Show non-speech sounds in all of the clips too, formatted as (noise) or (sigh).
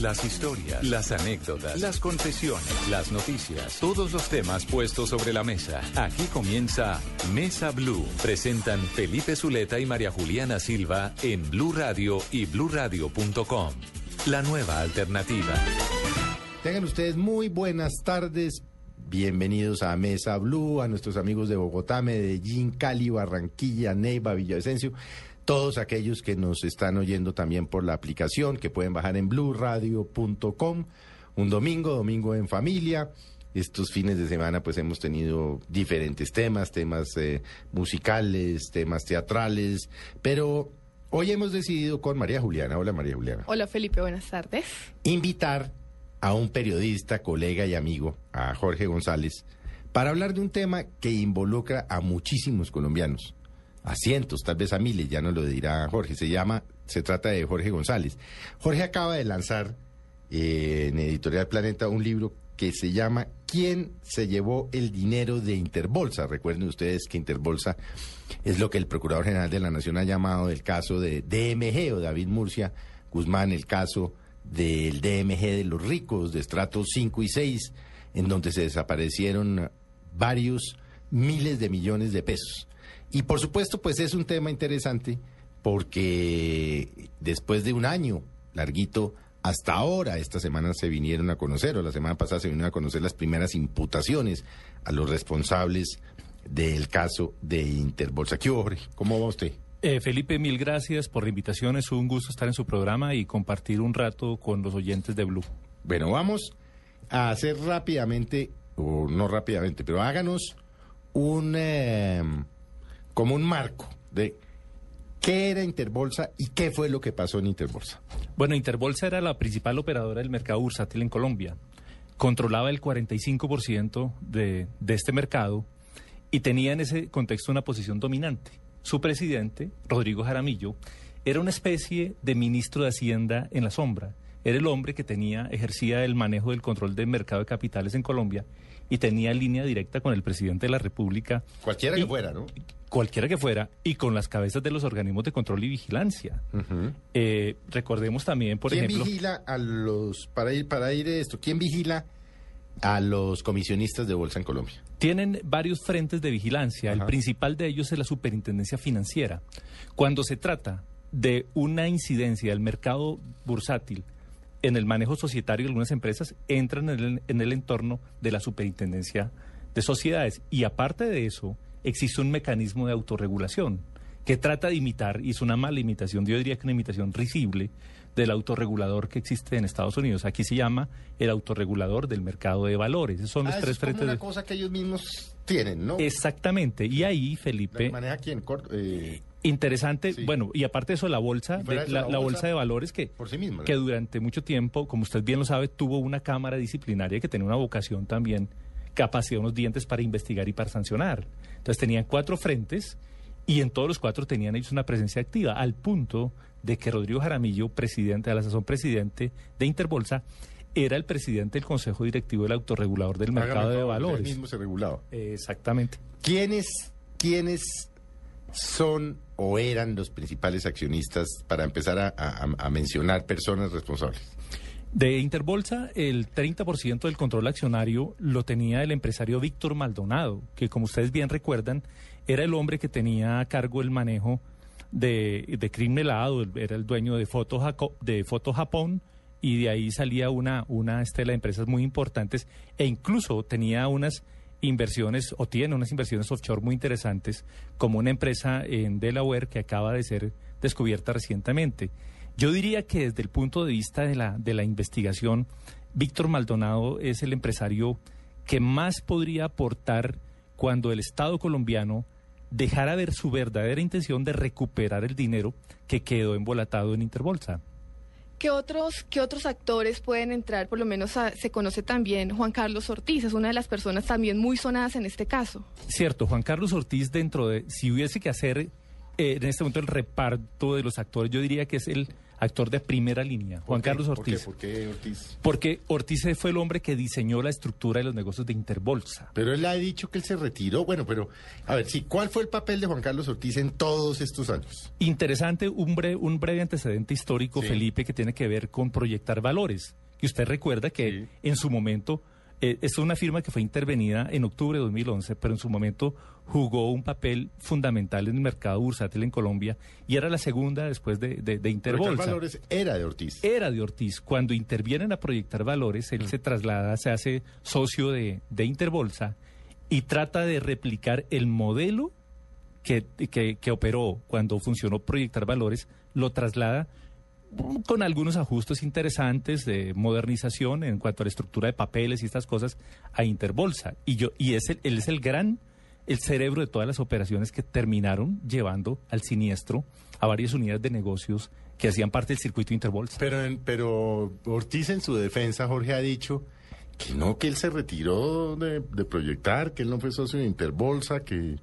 Las historias, las anécdotas, las confesiones, las noticias, todos los temas puestos sobre la mesa. Aquí comienza Mesa Blue. Presentan Felipe Zuleta y María Juliana Silva en Blue Radio y bluradio.com. La nueva alternativa. Tengan ustedes muy buenas tardes. Bienvenidos a Mesa Blue, a nuestros amigos de Bogotá, Medellín, Cali, Barranquilla, Neiva, Villavicencio. Todos aquellos que nos están oyendo también por la aplicación que pueden bajar en bluradio.com. Un domingo, domingo en familia. Estos fines de semana pues hemos tenido diferentes temas, temas eh, musicales, temas teatrales, pero hoy hemos decidido con María Juliana, hola María Juliana, Hola Felipe, buenas tardes. invitar a un periodista, colega y amigo, a Jorge González, para hablar de un tema que involucra a muchísimos colombianos, a cientos, tal vez a miles, ya nos lo dirá Jorge. Se llama, se trata de Jorge González. Jorge acaba de lanzar eh, en Editorial Planeta un libro que se llama ¿Quién se llevó el dinero de Interbolsa? Recuerden ustedes que Interbolsa es lo que el Procurador General de la Nación ha llamado el caso de DMG o David Murcia Guzmán, el caso del DMG de los ricos, de estratos 5 y 6, en donde se desaparecieron varios miles de millones de pesos. Y por supuesto, pues es un tema interesante porque después de un año larguito, hasta ahora, esta semana se vinieron a conocer, o la semana pasada se vinieron a conocer las primeras imputaciones a los responsables del caso de Interbolsa. ¿Qué Jorge? ¿Cómo va usted? Eh, Felipe, mil gracias por la invitación. Es un gusto estar en su programa y compartir un rato con los oyentes de Blue. Bueno, vamos a hacer rápidamente, o no rápidamente, pero háganos un eh, como un marco de qué era Interbolsa y qué fue lo que pasó en Interbolsa. Bueno, Interbolsa era la principal operadora del mercado bursátil en Colombia. Controlaba el 45% de, de este mercado y tenía en ese contexto una posición dominante. Su presidente, Rodrigo Jaramillo, era una especie de ministro de Hacienda en la sombra. Era el hombre que tenía, ejercía el manejo del control del mercado de capitales en Colombia y tenía línea directa con el presidente de la República. Cualquiera Y- que fuera, ¿no? Cualquiera que fuera, y con las cabezas de los organismos de control y vigilancia. Eh, recordemos también, por ¿Quién ejemplo, vigila a los, para ir, para ir esto, quién vigila a los comisionistas de bolsa en Colombia? tienen varios frentes de vigilancia. Ajá. El principal de ellos es la superintendencia financiera. Cuando se trata de una incidencia del mercado bursátil en el manejo societario de algunas empresas, entran en el, en el entorno de la superintendencia de sociedades. Y aparte de eso, existe un mecanismo de autorregulación que trata de imitar, y es una mala imitación, yo diría que una imitación risible del autorregulador que existe en Estados Unidos. Aquí se llama el autorregulador del mercado de valores. Esos son los Ah, tres es como frentes una de... cosa que ellos mismos tienen, ¿no? Exactamente. Y ahí, ¿La Felipe, maneja quién? Eh, interesante, Sí. bueno, y aparte de eso, la bolsa, de- eso, la, la la bolsa de valores que, por sí misma. ¿no? que durante mucho tiempo, como usted bien lo sabe, tuvo una cámara disciplinaria que tenía una vocación también, capacidad, unos dientes para investigar y para sancionar. Entonces tenían cuatro frentes y en todos los cuatro tenían ellos una presencia activa, al punto de que Rodrigo Jaramillo, presidente de la sazón presidente de Interbolsa, era el presidente del Consejo Directivo del Autorregulador del Hágame Mercado de Valores. Mismo se regulaba. Exactamente. ¿Quiénes, ¿Quiénes son o eran los principales accionistas para empezar a, mencionar personas responsables? De Interbolsa, el 30% del control accionario lo tenía el empresario Víctor Maldonado, que como ustedes bien recuerdan, era el hombre que tenía a cargo el manejo de, de el- era el dueño de Foto, de Foto Japón, y de ahí salía una, una estela de empresas muy importantes, e incluso tenía unas inversiones, o tiene unas inversiones offshore muy interesantes, como una empresa en Delaware que acaba de ser descubierta recientemente. Yo diría que desde el punto de vista de la, de la investigación, Víctor Maldonado es el empresario que más podría aportar cuando el Estado colombiano dejara ver su verdadera intención de recuperar el dinero que quedó embolatado en Interbolsa. ¿Qué otros, ¿Qué otros actores pueden entrar? Por lo menos a- se conoce también Juan Carlos Ortiz, es una de las personas también muy sonadas en este caso. Cierto, Juan Carlos Ortiz dentro de, si hubiese que hacer eh, en este momento el reparto de los actores, yo diría que es el actor de primera línea, Juan Carlos Ortiz. ¿Por qué Ortiz? Porque Ortiz fue el hombre que diseñó la estructura de los negocios de Interbolsa. Pero él ha dicho que él se retiró. Bueno, pero, a ver, sí, ¿cuál fue el papel de Juan Carlos Ortiz en todos estos años? Interesante, un breve, un breve antecedente histórico, Sí. Felipe, que tiene que ver con proyectar valores. Y usted recuerda que Sí. en su momento, eh, es una firma que fue intervenida en octubre de 2011, pero en su momento jugó un papel fundamental en el mercado bursátil en Colombia y era la segunda después de, de, de Interbolsa. Valores era de Ortiz. Era de Ortiz. Cuando intervienen a proyectar valores, él se traslada, se hace socio de, de Interbolsa y trata de replicar el modelo que, que, que operó cuando funcionó proyectar valores, lo traslada mm, con algunos ajustes interesantes de modernización en cuanto a la estructura de papeles y estas cosas a Interbolsa. Y yo y es el, él es el gran el cerebro de todas las operaciones que terminaron llevando al siniestro a varias unidades de negocios que hacían parte del circuito Interbolsa. Pero, pero Ortiz en su defensa, Jorge, ha dicho que no, que él se retiró de, de proyectar, que él no fue socio de Interbolsa, que,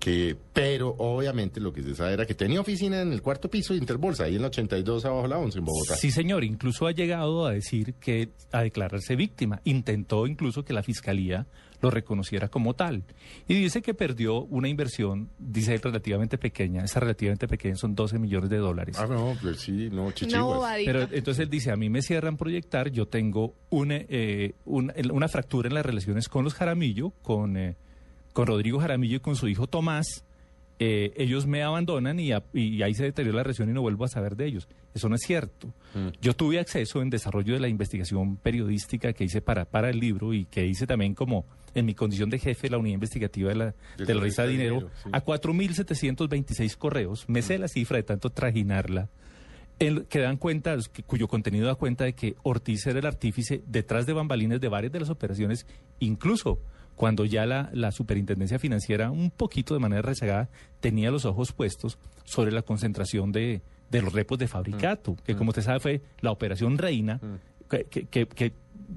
que, pero obviamente lo que se sabe era que tenía oficina en el cuarto piso de Interbolsa, ahí en la 82 abajo la 11 en Bogotá. Sí, señor, incluso ha llegado a decir que a declararse víctima. Intentó incluso que la fiscalía lo reconociera como tal. Y dice que perdió una inversión, dice él, relativamente pequeña. Esa relativamente pequeña son 12 millones de dólares. Ah, no, pues sí, no, bobadita. Pero entonces él dice, a mí me cierran proyectar, yo tengo una, eh, una, una fractura en las relaciones con los Jaramillo, con, eh, con Rodrigo Jaramillo y con su hijo Tomás. Eh, ellos me abandonan y, a- y ahí se deterioró la relación y no vuelvo a saber de ellos. Eso no es cierto. Mm. Yo tuve acceso en desarrollo de la investigación periodística que hice para, para el libro y que hice también como en mi condición de jefe de la unidad investigativa de la, De de la revista revista Dinero, Dinero, sí. a 4.726 correos. Me sé la cifra de tanto trajinarla en- que dan cuenta, cuyo contenido da cuenta de que Ortiz era el artífice detrás de bambalines de varias de las operaciones, incluso cuando ya la, la superintendencia financiera, un poquito de manera rezagada, tenía los ojos puestos sobre la concentración de, de los repos de fabricato, que como usted sabe fue la operación reina, que, que- que- que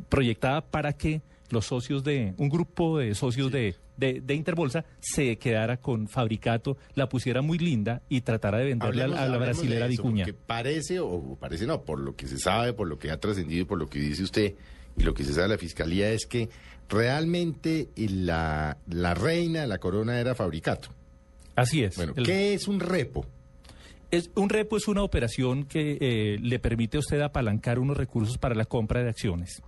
proyectada para que los socios de, un grupo de socios de, de, de Interbolsa se quedara con fabricato, la pusiera muy linda y tratara de venderle a, la- a la de brasilera eso, Vicuña. porque parece, o parece no, por lo que se sabe, por lo que ha trascendido y por lo que dice usted, y lo que se sabe de la fiscalía es que realmente la, la reina de la corona era fabricato. Así es. Bueno, El- ¿qué es un repo? Es, un repo es una operación que eh, le permite a usted apalancar unos recursos para la compra de acciones.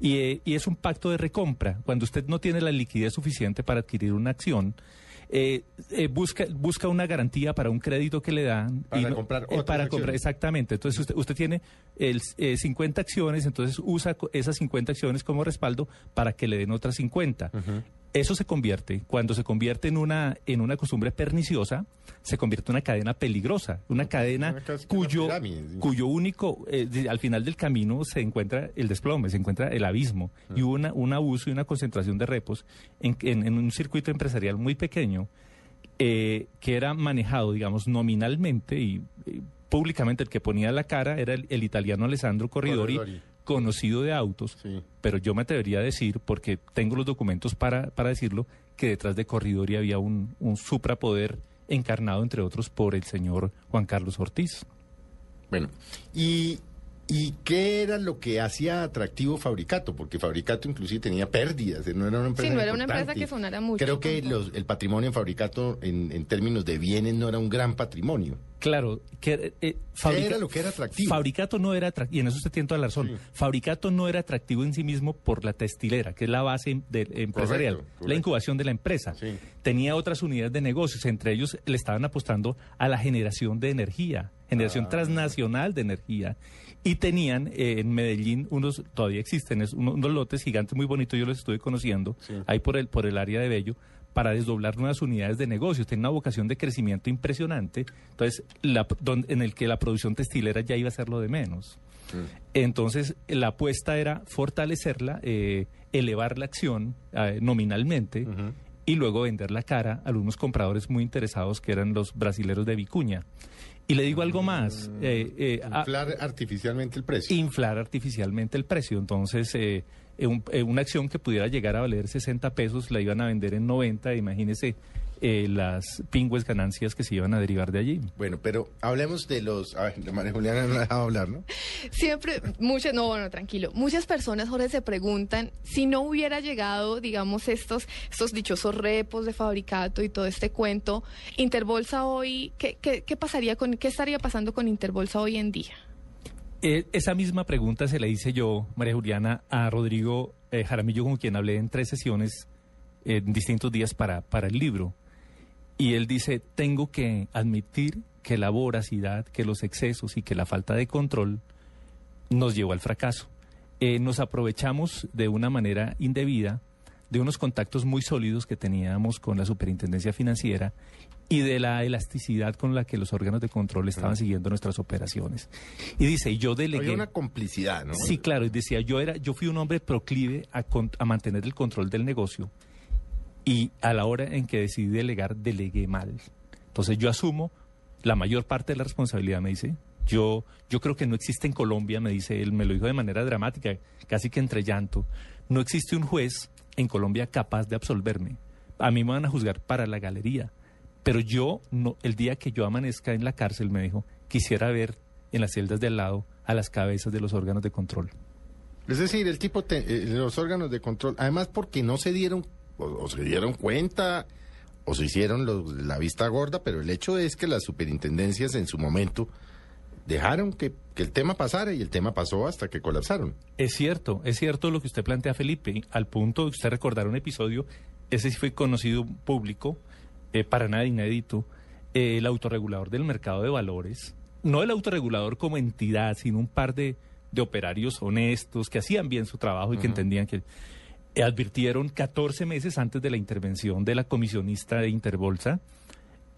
Y, eh, y es un pacto de recompra. Cuando usted no tiene la liquidez suficiente para adquirir una acción, eh, eh, busca, busca una garantía para un crédito que le dan. Para no- comprar otras Para comprar, exactamente. Entonces usted, usted tiene el, eh, 50 acciones, entonces usa esas 50 acciones como respaldo para que le den otras 50. Eso se convierte, cuando se convierte en una, en una costumbre perniciosa, se convierte en una cadena peligrosa, una cadena Una cuyo, cuyo único, eh, de- al final del camino se encuentra el desplome, se encuentra el abismo. Ah. Y una, un abuso y una concentración de repos en, en- en un circuito empresarial muy pequeño eh, que era manejado, digamos, nominalmente y eh, públicamente el que ponía la cara era el, el italiano Alessandro Corridori, Corridori. conocido de autos, Sí. pero yo me atrevería a decir, porque tengo los documentos para, para decirlo, que detrás de Corridori había un, un suprapoder encarnado, entre otros, por el señor Juan Carlos Ortiz. Bueno, y, ¿y qué era lo que hacía atractivo Fabricato? Porque Fabricato inclusive tenía pérdidas, no era una empresa Sí, no era una empresa que sonara mucho Creo que los- el patrimonio en Fabricato en, en términos de bienes no era un gran patrimonio. Claro, que eh, fabrica- era lo que era atractivo? Fabricato no era atractivo, y en eso usted tiene toda la razón. Sí. Fabricato no era atractivo en sí mismo por la textilera, que es la base de- empresarial, correcto. la incubación de la empresa. Sí. Tenía otras unidades de negocios, entre ellos le estaban apostando a la generación de energía, generación Ah. transnacional de energía. Y tenían eh, en Medellín unos, todavía existen, es uno- unos lotes gigantes muy bonitos, yo los estuve conociendo, Sí. ahí por el, por el área de Bello, para desdoblar nuevas unidades de negocios. Tiene una vocación de crecimiento impresionante, entonces la, don- en el que la producción textilera ya iba a ser lo de menos. Entonces, la apuesta era fortalecerla, eh, elevar la acción eh, nominalmente y luego vender la cara a algunos compradores muy interesados que eran los brasileros de Vicuña. Y le digo algo más. eh, eh, a- Inflar artificialmente el precio. inflar artificialmente el precio. Entonces, eh, eh, un- eh, una acción que pudiera llegar a valer 60 pesos la iban a vender en 90. Imagínese eh, las pingües ganancias que se iban a derivar de allí. Bueno, pero hablemos de los... A ver, María Juliana no ha dejado hablar, ¿no? Siempre, muchas, no, bueno, tranquilo. Muchas personas, Jorge, se preguntan si no hubiera llegado, digamos, estos, estos dichosos repos de fabricato y todo este cuento, Interbolsa hoy, ¿qué, qué, qué pasaría con, qué estaría pasando con Interbolsa hoy en día? Eh, esa misma pregunta se la hice yo, María Juliana, a Rodrigo eh, Jaramillo, con quien hablé en tres sesiones en distintos días para, para el libro. Y él dice, tengo que admitir que la voracidad, que los excesos y que la falta de control nos llevó al fracaso. Eh, nos aprovechamos de una manera indebida de unos contactos muy sólidos que teníamos con la superintendencia financiera y de la elasticidad con la que los órganos de control estaban siguiendo nuestras operaciones. Y dice, y yo delegué... Había una complicidad, ¿no? Sí, claro, y decía, yo era, yo fui un hombre proclive a, con- a mantener el control del negocio y a la hora en que decidí delegar, delegué mal. Entonces yo asumo la mayor parte de la responsabilidad, me dice. Yo, yo creo que no existe en Colombia, me dice él, me lo dijo de manera dramática, casi que entre llanto. No existe un juez en Colombia capaz de absolverme. A mí me van a juzgar para la galería. Pero yo, no, el día que yo amanezca en la cárcel, me dijo, quisiera ver en las celdas de al lado a las cabezas de los órganos de control. Es decir, el tipo, eh, los órganos de control, además porque no se dieron, o, o se dieron cuenta, o se hicieron los- la vista gorda, pero el hecho es que las superintendencias en su momento dejaron que, que el tema pasara y el tema pasó hasta que colapsaron. Es cierto, es cierto lo que usted plantea, Felipe, al punto de que usted recordará un episodio, ese sí fue conocido público, eh, para nada inédito, eh, el autorregulador del mercado de valores, no el autorregulador como entidad, sino un par de, de operarios honestos que hacían bien su trabajo y que entendían que advirtieron 14 meses antes de la intervención de la comisionista de Interbolsa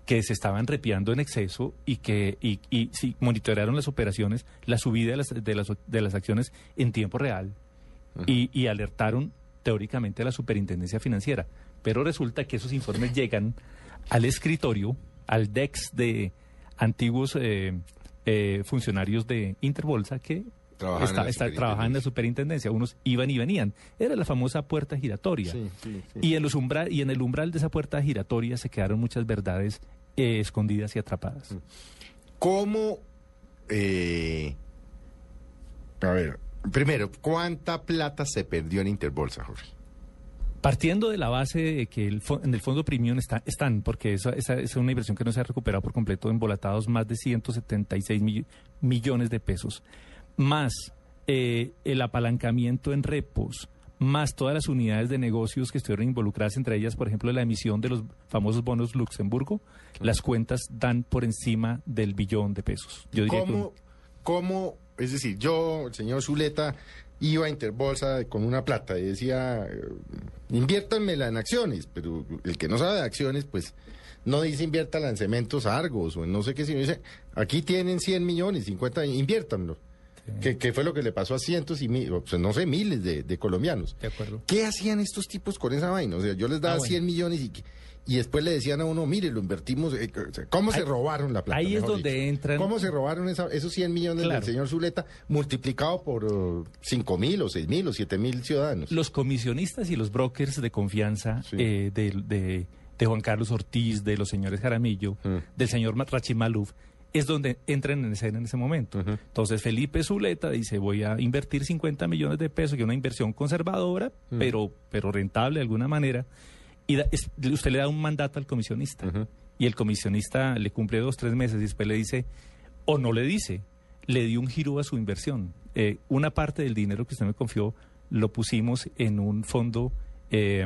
que se estaban repiando en exceso y que y, y sí, monitorearon las operaciones, la subida de las, de las, de las acciones en tiempo real y, y alertaron teóricamente a la superintendencia financiera. Pero resulta que esos informes (laughs) llegan al escritorio, al DEX de antiguos eh, eh, funcionarios de Interbolsa que Trabajaban en está- la está- trabajaban en la superintendencia. Unos iban y venían. Era la famosa puerta giratoria. Sí, sí, sí. Y en, los umbra- y en el umbral de esa puerta giratoria se quedaron muchas verdades eh, escondidas y atrapadas. ¿Cómo, eh, a ver, primero, cuánta plata se perdió en Interbolsa, Jorge? Partiendo de la base de que el en el fondo premium está, están, porque esa, esa es una inversión que no se ha recuperado por completo, embolatados más de 176 mill- millones de pesos, más eh, el apalancamiento en repos, más todas las unidades de negocios que estuvieron involucradas, entre ellas, por ejemplo, la emisión de los famosos bonos Luxemburgo, las cuentas dan por encima del billón de pesos. Yo diría que un- ¿Cómo, cómo, es decir, yo, el señor Zuleta, iba a Interbolsa con una plata y decía, eh, inviértanmela en acciones, pero el que no sabe de acciones, pues no dice inviértala en cementos Argos o en no sé qué, sino dice, aquí tienen 100 millones, 50, inviértanlo. Que, que fue lo que le pasó a cientos y mi- o, pues, no sé, miles de, de colombianos. De acuerdo. ¿Qué hacían estos tipos con esa vaina? O sea, yo les daba Ah, bueno. 100 millones y, y después le decían a uno, mire, lo invertimos. eh, ¿Cómo se robaron la plata? ahí es donde dicho? entran- ¿Cómo se robaron esa- esos 100 millones Claro. del señor Zuleta multiplicado por uh, 5 mil o 6 mil o 7 mil ciudadanos? Los comisionistas y los brokers de confianza Sí. eh, de, de- de Juan Carlos Ortiz, de los señores Jaramillo, Mm. del señor Ma- Rachid Maluf, es donde entran en escena en ese momento. Entonces Felipe Zuleta dice, voy a invertir 50 millones de pesos, que es una inversión conservadora, pero, pero rentable de alguna manera, y da- es- usted le da un mandato al comisionista, y el comisionista le cumple dos, tres meses, y después le dice, o no le dice, le dio un giro a su inversión. Eh, una parte del dinero que usted me confió lo pusimos en un fondo eh,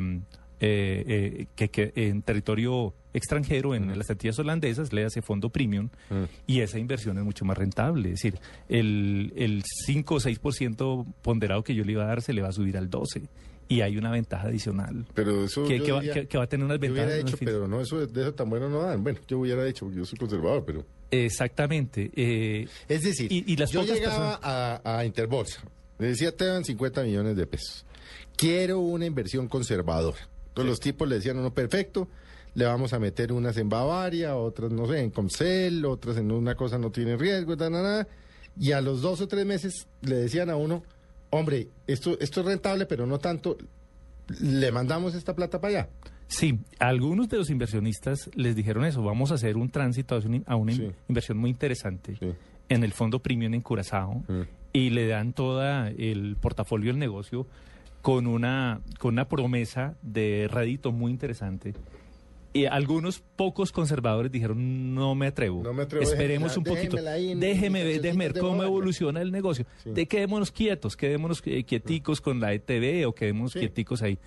eh, eh, que, que en territorio extranjero, en las antillas holandesas, le hace fondo premium, Mm. y esa inversión es mucho más rentable. Es decir, el, el 5 o 6% ponderado que yo le iba a dar se le va a subir al 12%. Y hay una ventaja adicional. Pero eso Que, yo va, que- que va a tener unas yo hubiera ventajas. hecho, en fin. pero no, eso de eso tan bueno no dan. Bueno, yo hubiera hecho, porque yo soy conservador, pero... Exactamente. eh, Es decir, Y- y las yo llegaba a, a Interbolsa, le decía, te dan 50 millones de pesos. Quiero una inversión conservadora. Entonces los tipos le decían, no, perfecto, le vamos a meter unas en Bavaria, otras, no sé, en Comcel, otras en una cosa no tiene riesgo, ta, na, na. y a los dos o tres meses le decían a uno, hombre, esto, esto es rentable, pero no tanto, le mandamos esta plata para allá. Sí, algunos de los inversionistas les dijeron eso, vamos a hacer un tránsito a una, Sí. inversión muy interesante Sí. en el fondo premium en Curazao Mm. y le dan toda el portafolio del negocio con una, con una promesa de rédito muy interesante. Y algunos pocos conservadores dijeron, no me atrevo. No me atrevo, Esperemos déjemela- un poquito. ahí Déjeme ver, déjeme ver cómo Bavaria". evoluciona el negocio. Sí. De quedémonos quietos, quedémonos eh, quieticos con la ETV o quedémonos Sí. quieticos ahí.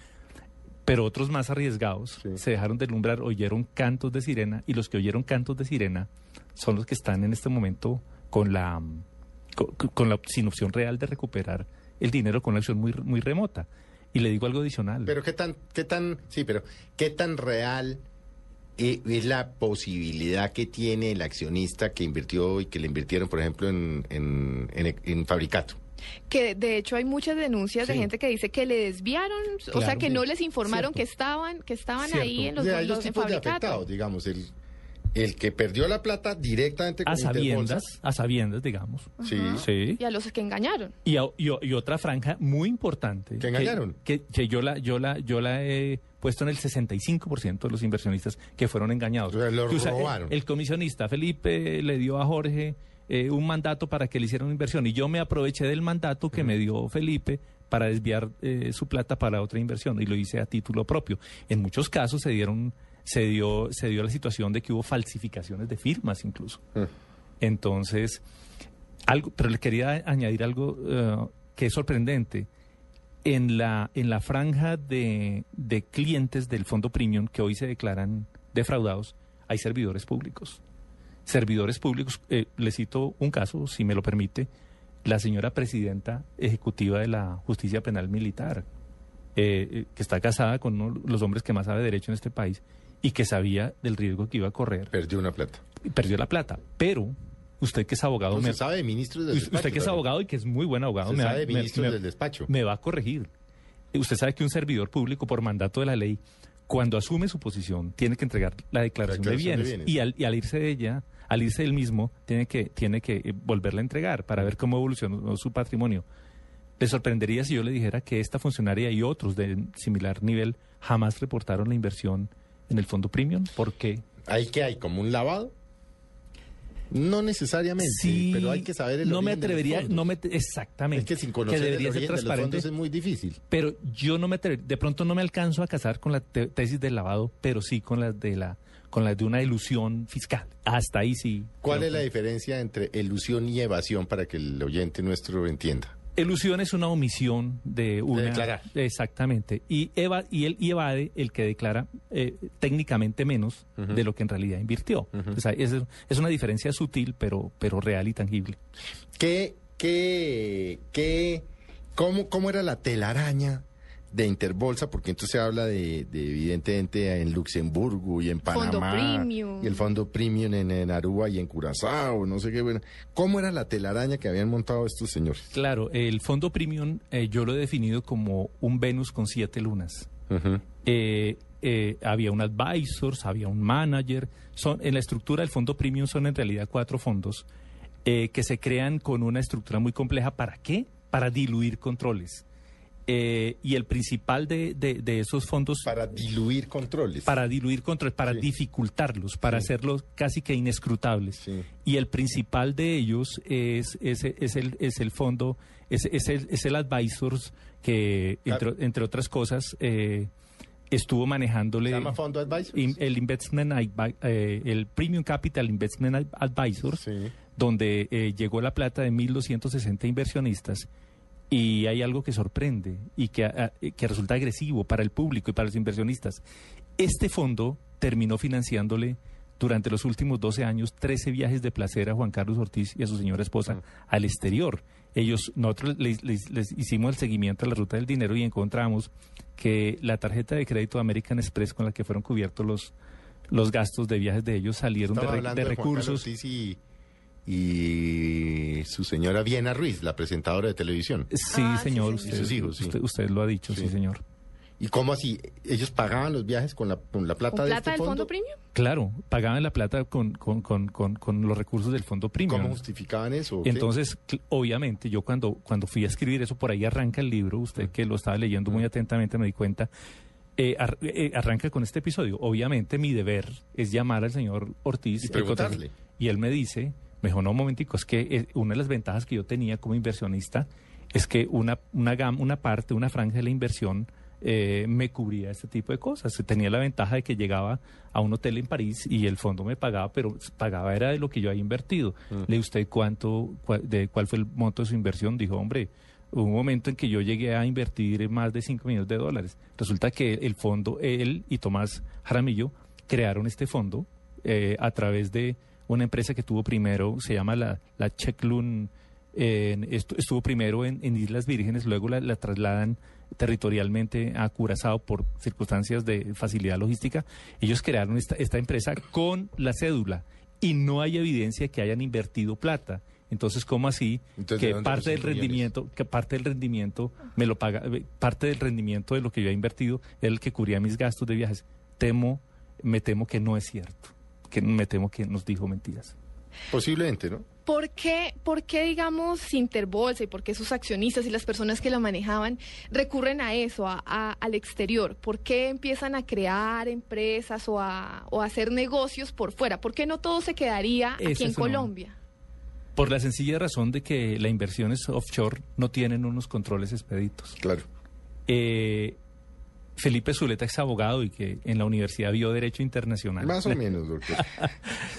Pero otros más arriesgados se dejaron deslumbrar, oyeron cantos de sirena y los que oyeron cantos de sirena son los que están en este momento con la, co- co- con, la sin opción real de recuperar el dinero con una acción muy, muy remota. Y le digo algo adicional. Pero qué tan, qué tan, sí, pero qué tan real eh, es la posibilidad que tiene el accionista que invirtió y que le invirtieron, por ejemplo, en, en, en, en Fabricato. Que de hecho hay muchas denuncias de gente que dice que le desviaron, o sea, que no les informaron Cierto. que estaban, que estaban Cierto. ahí en los, O sea, hay los- tipos de afectados, digamos, el, el que perdió la plata directamente con a Interbolsa. sabiendas, a sabiendas, digamos. Sí. Sí. Y a los que engañaron. Y, a- y otra franja muy importante. ¿Que engañaron? Que, que yo, la, yo, la, yo la he puesto en el 65% de los inversionistas que fueron engañados. O sea, lo robaron. El, comisionista Felipe le dio a Jorge eh, un mandato para que le hiciera una inversión y yo me aproveché del mandato que me dio Felipe para desviar eh, su plata para otra inversión y lo hice a título propio. En muchos casos se dieron se dio se dio la situación de que hubo falsificaciones de firmas incluso. Mm. Entonces, algo, pero le quería añadir algo eh, que es sorprendente. En la, en la franja de, de clientes del fondo premium que hoy se declaran defraudados, hay servidores públicos. Servidores públicos, eh, le cito un caso, si me lo permite, la señora presidenta ejecutiva de la justicia penal militar, eh, eh, que está casada con uno de los hombres que más sabe derecho en este país y que sabía del riesgo que iba a correr Perdió una plata. perdió la plata. Pero usted que es abogado, No me- se sabe de ministros del despacho. usted que es abogado y que es muy buen abogado, Se me, va- sabe de ministros me- del despacho. me va a corregir. Usted sabe que un servidor público, por mandato de la ley, cuando asume su posición, tiene que entregar la declaración, de, declaración de bienes, bienes. Y, al, y al irse de ella, al irse del mismo, tiene que, tiene que eh, volverla a entregar para ver cómo evolucionó su patrimonio. Le sorprendería si yo le dijera que esta funcionaria y otros de similar nivel jamás reportaron la inversión en el fondo premium. ¿Por qué? ¿Hay que hay? ¿Como un lavado? No necesariamente, Sí, pero hay que saber el no me origen los atrevería, no me exactamente. Es que sin conocer el debería ser de los transparente. fondos es muy difícil. Pero yo no me atrevería, de pronto no me alcanzo a casar con la te- tesis del lavado, pero sí con la de la con la de una ilusión fiscal. Hasta ahí sí. ¿Cuál es la que- diferencia entre ilusión y evasión para que el oyente nuestro entienda? Ilusión es una omisión de una declarar. exactamente y eva y él y evade el que declara eh, técnicamente menos de lo que en realidad invirtió. O sea, es, es una diferencia sutil pero pero real y tangible. ¿Qué, qué, qué, cómo, cómo era la telaraña de Interbolsa? Porque entonces se habla de, de, evidentemente en Luxemburgo y en Fondo Panamá. premium. Y el fondo premium en, en Aruba y en Curazao, no sé qué. Bueno. ¿Cómo era la telaraña que habían montado estos señores? Claro, el fondo premium eh, yo lo he definido como un Venus con siete lunas. Eh, eh, había un advisor, había un manager. Son, en la estructura del fondo premium son en realidad cuatro fondos eh, que se crean con una estructura muy compleja. ¿Para qué? Para diluir controles. Eh, y el principal de, de- de esos fondos Para diluir controles. para diluir controles, para Sí. dificultarlos, para Sí. hacerlos casi que inescrutables. Sí. Y el principal de ellos es, es, es el, es el fondo, es, es el, es el advisors que, entre, entre otras cosas, eh, estuvo manejándole ¿Se llama Fondo Advisors? el Investment eh, el Premium Capital Investment Ad- Advisors, donde eh, llegó la plata de 1.260 inversionistas. Y hay algo que sorprende y que, ah, eh, que resulta agresivo para el público y para los inversionistas. Este fondo terminó financiándole durante los últimos 12 años 13 viajes de placer a Juan Carlos Ortiz y a su señora esposa al exterior. Ellos, nosotros les, les- les hicimos el seguimiento a la ruta del dinero y encontramos que la tarjeta de crédito American Express con la que fueron cubiertos los, los gastos de viajes de ellos salieron de, Estaba re- hablando de de Juan Carlos recursos. Ortiz y, su señora Viena Ruiz, la presentadora de televisión. Sí, Ah, sí, señor. Usted, Y sus hijos, sí. usted, usted lo ha dicho, sí, Sí. señor. ¿Y cómo así? ¿Ellos pagaban los viajes con la, con la plata ¿Con de plata este del fondo premium? Claro, pagaban la plata con, con, con, con, con los recursos del fondo premium. ¿Cómo justificaban eso? Entonces, obviamente, yo cuando, cuando fui a escribir eso, por ahí arranca el libro, usted que lo estaba leyendo muy atentamente me di cuenta, eh, ar- eh, arranca con este episodio. Obviamente mi deber es llamar al señor Ortiz Y preguntarle. y él me dice, me dijo, no, un momentico, es que eh, una de las ventajas que yo tenía como inversionista es que una, una, gam- una parte, una franja de la inversión eh, me cubría este tipo de cosas. Tenía la ventaja de que llegaba a un hotel en París y el fondo me pagaba, pero pagaba era de lo que yo había invertido. Le dije, ¿usted cuánto, cua- de cuál fue el monto de su inversión? Dijo, hombre, hubo un momento en que yo llegué a invertir más de 5 millones de dólares. Resulta que el fondo, él y Tomás Jaramillo crearon este fondo eh, a través de una empresa que tuvo primero, se llama la, la Checklun, estuvo primero en, en Islas Vírgenes, luego la, la trasladan territorialmente a Curazao por circunstancias de facilidad logística. Ellos crearon esta, esta empresa con la cédula y no hay evidencia que hayan invertido plata. Entonces, ¿cómo así Entonces, ¿de que parte del millones? rendimiento, que parte del rendimiento me lo paga, eh, parte del rendimiento de lo que yo he invertido era el que cubría mis gastos de viajes? Temo, me temo que no es cierto, que me temo que nos dijo mentiras. Posiblemente, ¿no? ¿Por qué, ¿Por qué, digamos, Interbolsa y por qué sus accionistas y las personas que la manejaban recurren a eso, a- a- al exterior? ¿Por qué empiezan a crear empresas o a, o a hacer negocios por fuera? ¿Por qué no todo se quedaría aquí en. Colombia? Por la sencilla razón de que las inversiones offshore no tienen unos controles expeditos. Claro. Eh, Felipe Zuleta es abogado y que en la universidad vio Derecho Internacional. Más o (laughs) menos, doctor.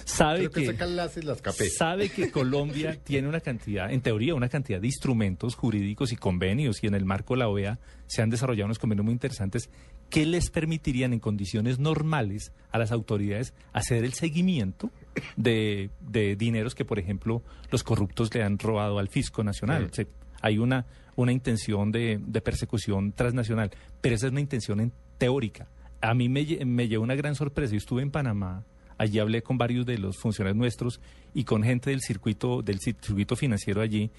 Sabe Creo que que, sacan las las capé. sabe que Colombia (laughs) tiene una cantidad, en teoría, una cantidad de instrumentos jurídicos y convenios, y en el marco de la OEA se han desarrollado unos convenios muy interesantes que les permitirían en condiciones normales a las autoridades hacer el seguimiento de, de dineros que, por ejemplo, los corruptos le han robado al fisco nacional. Se- hay una, una intención de, de persecución transnacional, pero esa es una intención en- teórica. A mí me, me llevó una gran sorpresa. Yo estuve en Panamá, allí hablé con varios de los funcionarios nuestros y con gente del circuito, del ci- circuito financiero allí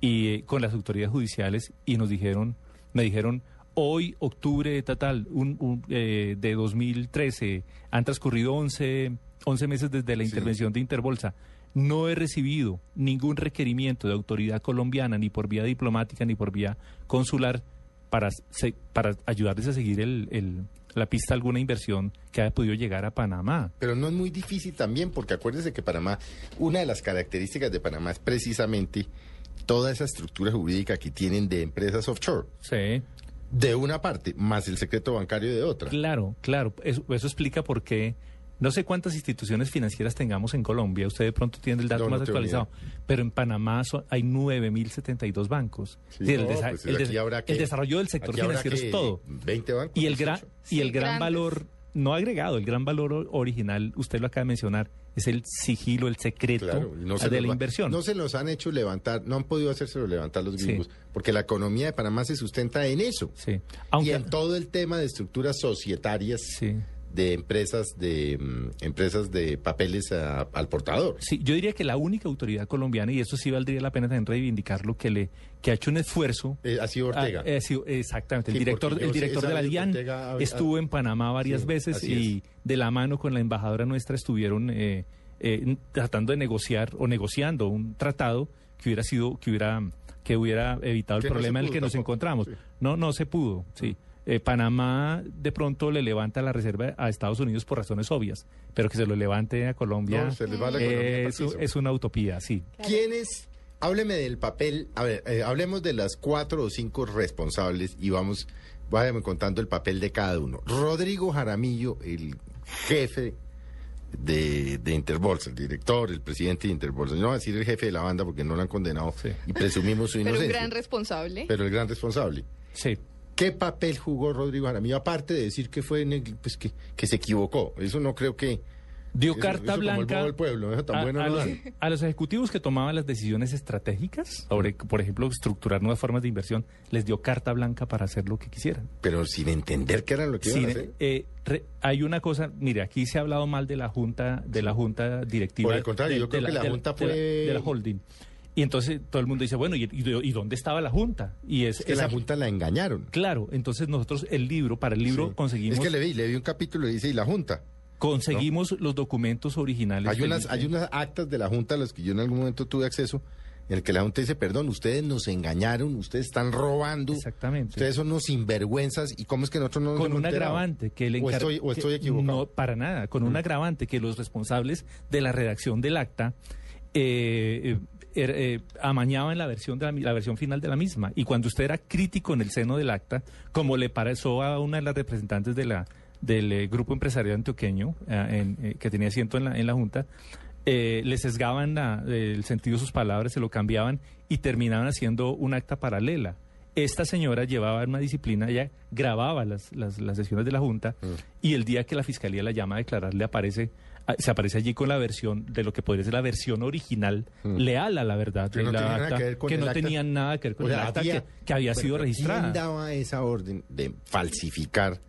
y eh, con las autoridades judiciales y nos dijeron, me dijeron, hoy, octubre, tal, tal, un, un, eh, de 2013, han transcurrido 11, 11 meses desde la Sí. intervención de Interbolsa. No he recibido ningún requerimiento de autoridad colombiana, ni por vía diplomática, ni por vía consular, para, se- para ayudarles a seguir el, el- la pista alguna inversión que haya podido llegar a Panamá. Pero no es muy difícil también, porque acuérdese que Panamá, una de las características de Panamá es precisamente toda esa estructura jurídica que tienen de empresas offshore, Sí. de una parte, más el secreto bancario de otra. Claro, claro. Eso, eso explica por qué. No sé cuántas instituciones financieras tengamos en Colombia. Usted de pronto tiene el dato No, más actualizado. Pero en Panamá hay 9.072 bancos. Sí, decir, el, no, desa- pues el aquí des- habrá que- el desarrollo del sector financiero es todo. 20 bancos. Y el gran, 18. y el Sí, gran grandes. valor, no agregado, el gran valor original, usted lo acaba de mencionar, es el sigilo, el secreto Claro, y no se de la va- inversión. No se los han hecho levantar, no han podido hacérselo levantar los Sí. gringos, porque la economía de Panamá se sustenta en eso. sí. Y en todo el tema de estructuras societarias sí. De empresas de mm, empresas de papeles a- al portador. Sí, yo diría que la única autoridad colombiana, y eso sí valdría la pena también reivindicarlo, que le que ha hecho un esfuerzo. Eh, ha sido Ortega. Ah, eh, exactamente. El director, el director de la DIAN Ortega estuvo en Panamá varias Sí, veces y de la mano con la embajadora nuestra estuvieron eh, eh, tratando de negociar o negociando un tratado que hubiera sido que hubiera que hubiera evitado el no problema en el que nos encontramos. sí. No, no se pudo. Sí. Eh, Panamá de pronto le levanta la reserva a Estados Unidos por razones obvias, pero que se lo levante a Colombia No, se les va la economía eh, es una utopía, sí. ¿Quiénes? Hábleme del papel, a ver, eh, hablemos de las cuatro o cinco responsables y vamos, váyame contando el papel de cada uno. Rodrigo Jaramillo, el jefe de, de Interbolsa, el director, el presidente de Interbolsa. No voy a decir el jefe de la banda porque no lo han condenado Sí. y presumimos su (laughs) Pero un inocencia. gran responsable. pero el gran responsable. Sí. ¿Qué papel jugó Rodrigo Jaramillo? Aparte de decir que fue pues que, que se equivocó. Eso no creo que. Dio eso- carta eso como el blanca bobo del pueblo, eso tan a, bueno a no los, dan. a los ejecutivos que tomaban las decisiones estratégicas sobre, por ejemplo, estructurar nuevas formas de inversión, les dio carta blanca para hacer lo que quisieran. Pero sin entender qué era lo que iban a Sin- hacer. eh, re- hay una cosa, mire, aquí se ha hablado mal de la junta, de la junta directiva. Por el contrario, de- yo creo de que la junta de la- fue- de la holding. Y entonces todo el mundo dice, bueno, ¿y, y- dónde estaba la Junta? Y es, Es que esa- la Junta la engañaron. Claro, entonces nosotros el libro, para el libro Sí. conseguimos, Es que le vi, le vi un capítulo y dice, y la Junta. conseguimos los documentos originales. Hay unas, hay unas actas de la Junta a las que yo en algún momento tuve acceso, en el que la Junta dice, perdón, ustedes nos engañaron, ustedes están robando. Exactamente. Ustedes son unos sinvergüenzas. ¿Y cómo es que nosotros no nos con un agravante que el o encar- estoy, o estoy equivocado. Mm. No, para nada, con un agravante que los responsables de la redacción del acta eh, eh, er- eh, amañaban la versión de la, la versión final de la misma. Y cuando usted era crítico en el seno del acta, como le pasó a una de las representantes de la del eh, grupo empresarial antioqueño eh, en- que tenía asiento en la, en la junta, eh, le sesgaban la- el sentido de sus palabras, se lo cambiaban y terminaban haciendo un acta paralela. Esta señora llevaba una disciplina, ella grababa las, las, las sesiones de la Junta y el día que la Fiscalía la llama a declarar le aparece, se aparece allí con la versión de lo que podría ser la versión original, leal a la verdad, Que de no la tenía nada acta, que ver con que no acta. tenían nada que ver con O el acta había- que, que había sido ¿quién registrada. daba esa orden de falsificar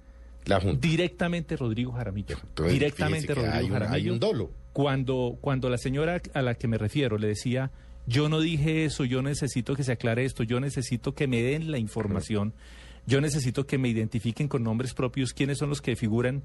la Junta? Directamente Rodrigo Jaramillo. Entonces, directamente Rodrigo hay un- hay Jaramillo. un dolo. Cuando, cuando la señora a la que me refiero le decía, yo no dije eso, yo necesito que se aclare esto, yo necesito que me den la información, yo necesito que me identifiquen con nombres propios quiénes son los que figuran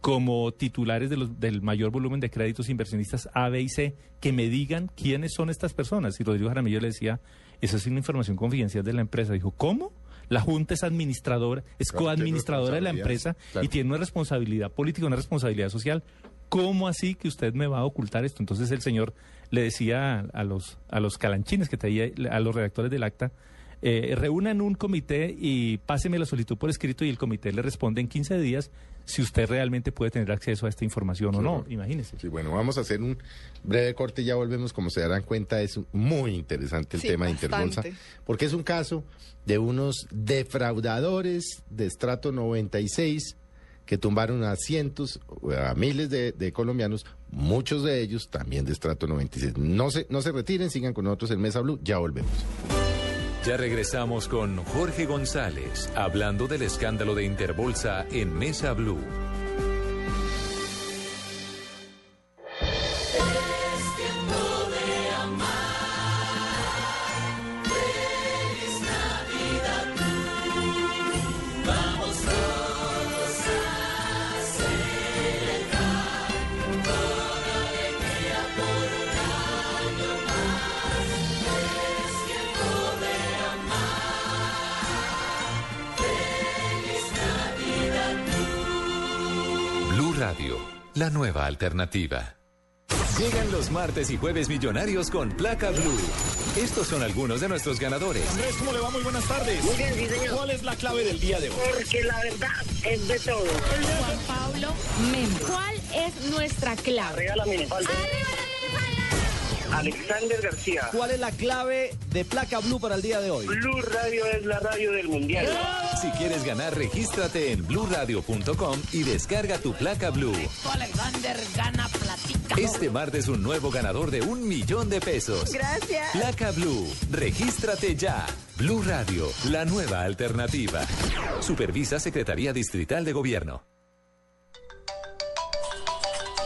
como titulares de los, del mayor volumen de créditos inversionistas A, B y C, que me digan quiénes son estas personas. Y Rodrigo Jaramillo le decía, esa es una información confidencial de la empresa. Dijo, ¿cómo? La Junta es administradora, es Claro, coadministradora de la empresa claro. y tiene una responsabilidad política, una responsabilidad social. ¿Cómo así que usted me va a ocultar esto? Entonces el señor le decía a, a los, a los calanchines que traía, a los redactores del acta, eh, reúnan un comité y páseme la solicitud por escrito y el comité le responde en 15 días si usted realmente puede tener acceso a esta información o no. Imagínese. Sí, bueno, vamos a hacer un breve corte y ya volvemos. Como se darán cuenta, es muy interesante el Sí, tema de. Interbolsa, porque es un caso de unos defraudadores de estrato 96 que tumbaron a cientos, a miles de, de colombianos, muchos de ellos también de estrato 96. No se, no se retiren, sigan con nosotros en Mesa Blue, ya volvemos. Ya regresamos con Jorge González, hablando del escándalo de Interbolsa en Mesa Blue. La nueva alternativa. Llegan los martes y jueves millonarios con placa blue. Estos son algunos de nuestros ganadores. Andrés, ¿cómo le va? Muy buenas tardes. Muy bien, sí, señor. ¿Cuál es la clave del día de hoy? Porque la verdad es de todo. Juan Pablo Memo. ¿Cuál es nuestra clave? Arriba minifalda. Alexander García. ¿Cuál es la clave de placa blue para el día de hoy? Blue Radio es la radio del mundial. Si quieres ganar, regístrate en bluradio.com y descarga tu placa blue. Alexander gana platica. Este martes un nuevo ganador de un millón de pesos. Gracias. Placa Blue, regístrate ya. Blue Radio, la nueva alternativa. Supervisa Secretaría Distrital de Gobierno.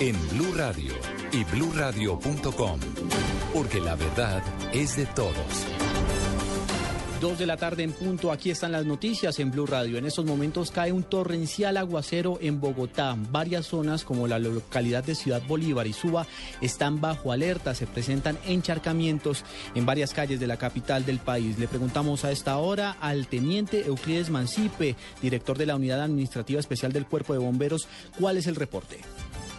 en Blue Radio y bluradio.com, porque la verdad es de todos. Dos de la tarde en punto, aquí están las noticias en Blue Radio. En estos momentos cae un torrencial aguacero en Bogotá. Varias zonas como la localidad de Ciudad Bolívar y Suba están bajo alerta. Se presentan encharcamientos en varias calles de la capital del país. Le preguntamos a esta hora al teniente Euclides Mancipe, director de la Unidad Administrativa Especial del Cuerpo de Bomberos, cuál es el reporte.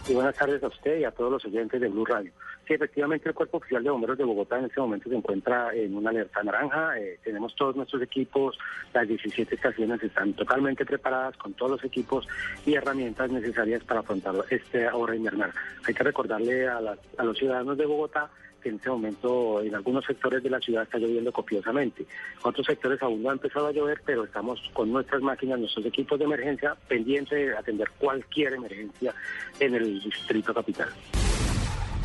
Y buenas tardes a usted y a todos los oyentes de Blue Radio. Sí, efectivamente el Cuerpo Oficial de Bomberos de Bogotá en este momento se encuentra en una alerta naranja. Eh, tenemos todos nuestros equipos, las 17 estaciones están totalmente preparadas con todos los equipos y herramientas necesarias para afrontar esta hora invernal. Hay que recordarle a, las- a los ciudadanos de Bogotá que en este momento en algunos sectores de la ciudad está lloviendo copiosamente. En otros sectores aún no ha empezado a llover, pero estamos con nuestras máquinas, nuestros equipos de emergencia pendientes de atender cualquier emergencia en el distrito capital.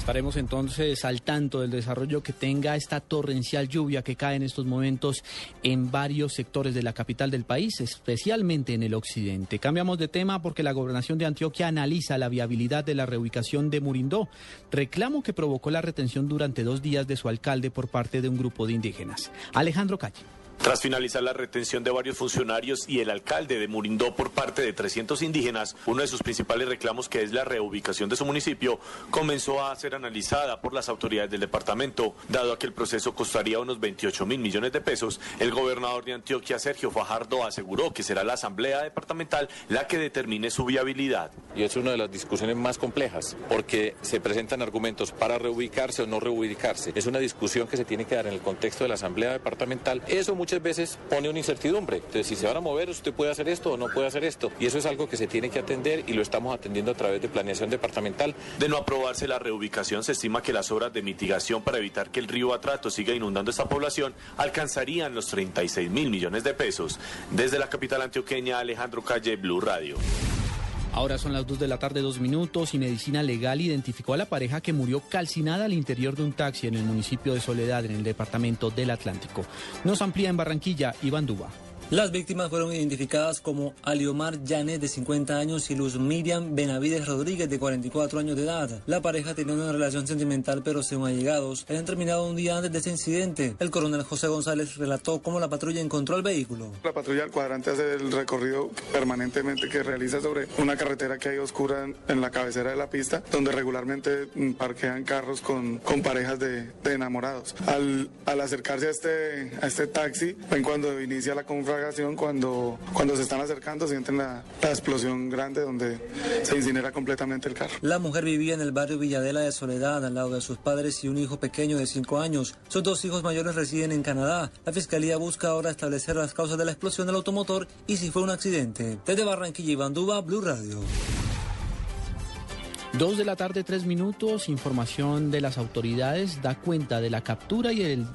Estaremos entonces al tanto del desarrollo que tenga esta torrencial lluvia que cae en estos momentos en varios sectores de la capital del país, especialmente en el occidente. Cambiamos de tema porque la gobernación de Antioquia analiza la viabilidad de la reubicación de Murindó, reclamo que provocó la retención durante dos días de su alcalde por parte de un grupo de indígenas. Alejandro Calle. Tras finalizar la retención de varios funcionarios y el alcalde de Murindó por parte de 300 indígenas, uno de sus principales reclamos, que es la reubicación de su municipio, comenzó a ser analizada por las autoridades del departamento. Dado a que el proceso costaría unos 28 mil millones de pesos, el gobernador de Antioquia, Sergio Fajardo, aseguró que será la Asamblea Departamental la que determine su viabilidad. Y es una de las discusiones más complejas, porque se presentan argumentos para reubicarse o no reubicarse. Es una discusión que se tiene que dar en el contexto de la Asamblea Departamental. Eso muchas veces pone una incertidumbre. Entonces, si se van a mover, usted puede hacer esto o no puede hacer esto. Y eso es algo que se tiene que atender y lo estamos atendiendo a través de planeación departamental. De no aprobarse la reubicación, se estima que las obras de mitigación para evitar que el río Atrato siga inundando esta población alcanzarían los 36 mil millones de pesos. Desde la capital antioqueña, Alejandro Calle, Blue Radio. Ahora son las 2 de la tarde, dos minutos, y Medicina Legal identificó a la pareja que murió calcinada al interior de un taxi en el municipio de Soledad, en el departamento del Atlántico. Nos amplía en Barranquilla, Iván Duba. Las víctimas fueron identificadas como Aliomar Llanes, de 50 años, y Luz Miriam Benavides Rodríguez, de 44 años de edad. La pareja tenía una relación sentimental, pero según allegados, habían terminado un día antes de ese incidente. El coronel José González relató cómo la patrulla encontró el vehículo. La patrulla del cuadrante hace el recorrido permanentemente que realiza sobre una carretera que hay oscura en la cabecera de la pista, donde regularmente mm, parquean carros con, con parejas de, de enamorados. Al, al acercarse a este, a este taxi, ven cuando inicia la cuando, cuando se están acercando sienten la, la, explosión grande donde se incinera completamente el carro. La mujer vivía en el barrio Villadela de Soledad al lado de sus padres y un hijo pequeño de 5 años. Sus dos hijos mayores residen en Canadá. La fiscalía busca ahora establecer las causas de la explosión del automotor y si fue un accidente. Desde Barranquilla y Bandúa, Blue Radio. Dos de la tarde, tres minutos. Información de las autoridades da cuenta de la captura y el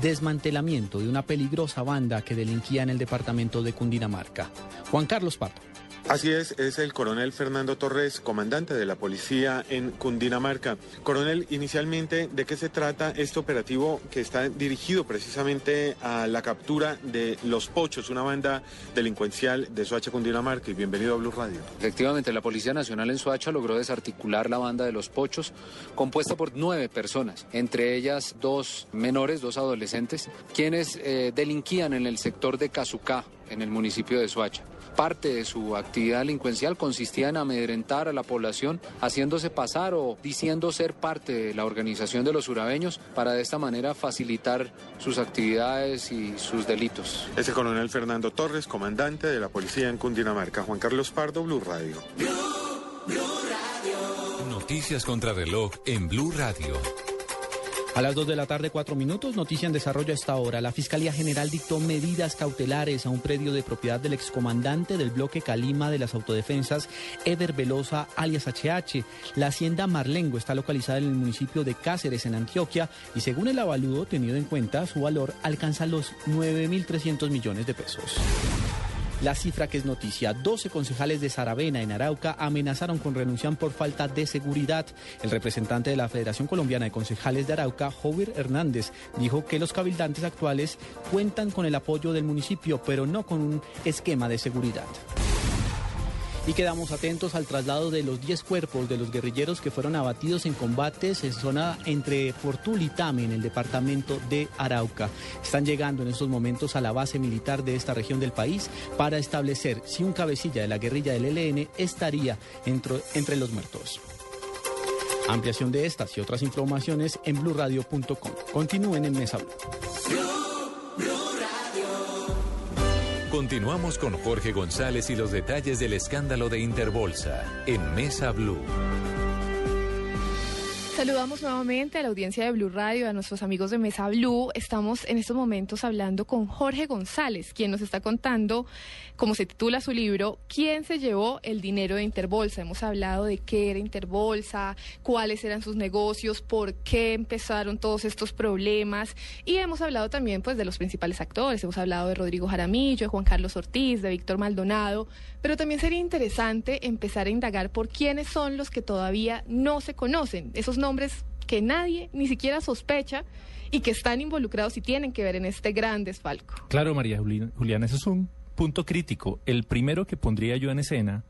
desmantelamiento de una peligrosa banda que delinquía en el departamento de Cundinamarca. Juan Carlos Pato. Así es, es el coronel Fernando Torres, comandante de la policía en Cundinamarca. Coronel, inicialmente, ¿de qué se trata este operativo que está dirigido precisamente a la captura de Los Pochos, una banda delincuencial de Soacha, Cundinamarca? Y bienvenido a Blue Radio. Efectivamente, la Policía Nacional en Soacha logró desarticular la banda de Los Pochos, compuesta por nueve personas, entre ellas dos menores, dos adolescentes, quienes eh, delinquían en el sector de Cazucá, en el municipio de Soacha. Parte de su actividad delincuencial consistía en amedrentar a la población, haciéndose pasar o diciendo ser parte de la organización de los urabeños para de esta manera facilitar sus actividades y sus delitos. Ese coronel Fernando Torres, comandante de la policía en Cundinamarca. Juan Carlos Pardo, Blue Radio. Blue, Blue Radio. Noticias contra reloj en Blue Radio. A las 2 de la tarde, cuatro minutos, noticia en desarrollo a esta hora. La Fiscalía General dictó medidas cautelares a un predio de propiedad del excomandante del bloque Calima de las Autodefensas, Eder Velosa, alias HH. La hacienda Marlengo está localizada en el municipio de Cáceres, en Antioquia, y según el avalúo tenido en cuenta, su valor alcanza los 9.300 millones de pesos. La cifra que es noticia, 12 concejales de Saravena en Arauca amenazaron con renunciar por falta de seguridad. El representante de la Federación Colombiana de Concejales de Arauca, Jover Hernández, dijo que los cabildantes actuales cuentan con el apoyo del municipio, pero no con un esquema de seguridad. Y quedamos atentos al traslado de los 10 cuerpos de los guerrilleros que fueron abatidos en combates en zona entre Fortul y Tame, en el departamento de Arauca. Están llegando en estos momentos a la base militar de esta región del país para establecer si un cabecilla de la guerrilla del ELN estaría entre, entre los muertos. Ampliación de estas y otras informaciones en blurradio.com. Continúen en Mesa Blue. Continuamos con Jorge González y los detalles del escándalo de Interbolsa en Mesa Blue. Saludamos nuevamente a la audiencia de Blue Radio, a nuestros amigos de Mesa Blue. Estamos en estos momentos hablando con Jorge González, quien nos está contando, como se titula su libro, quién se llevó el dinero de Interbolsa. Hemos hablado de qué era Interbolsa, cuáles eran sus negocios, por qué empezaron todos estos problemas y hemos hablado también pues de los principales actores. Hemos hablado de Rodrigo Jaramillo, de Juan Carlos Ortiz, de Víctor Maldonado, pero también sería interesante empezar a indagar por quiénes son los que todavía no se conocen, esos nombres que nadie ni siquiera sospecha y que están involucrados y tienen que ver en este gran desfalco. Claro, María Juli- Juliana, ese es un punto crítico. El primero que pondría yo en escena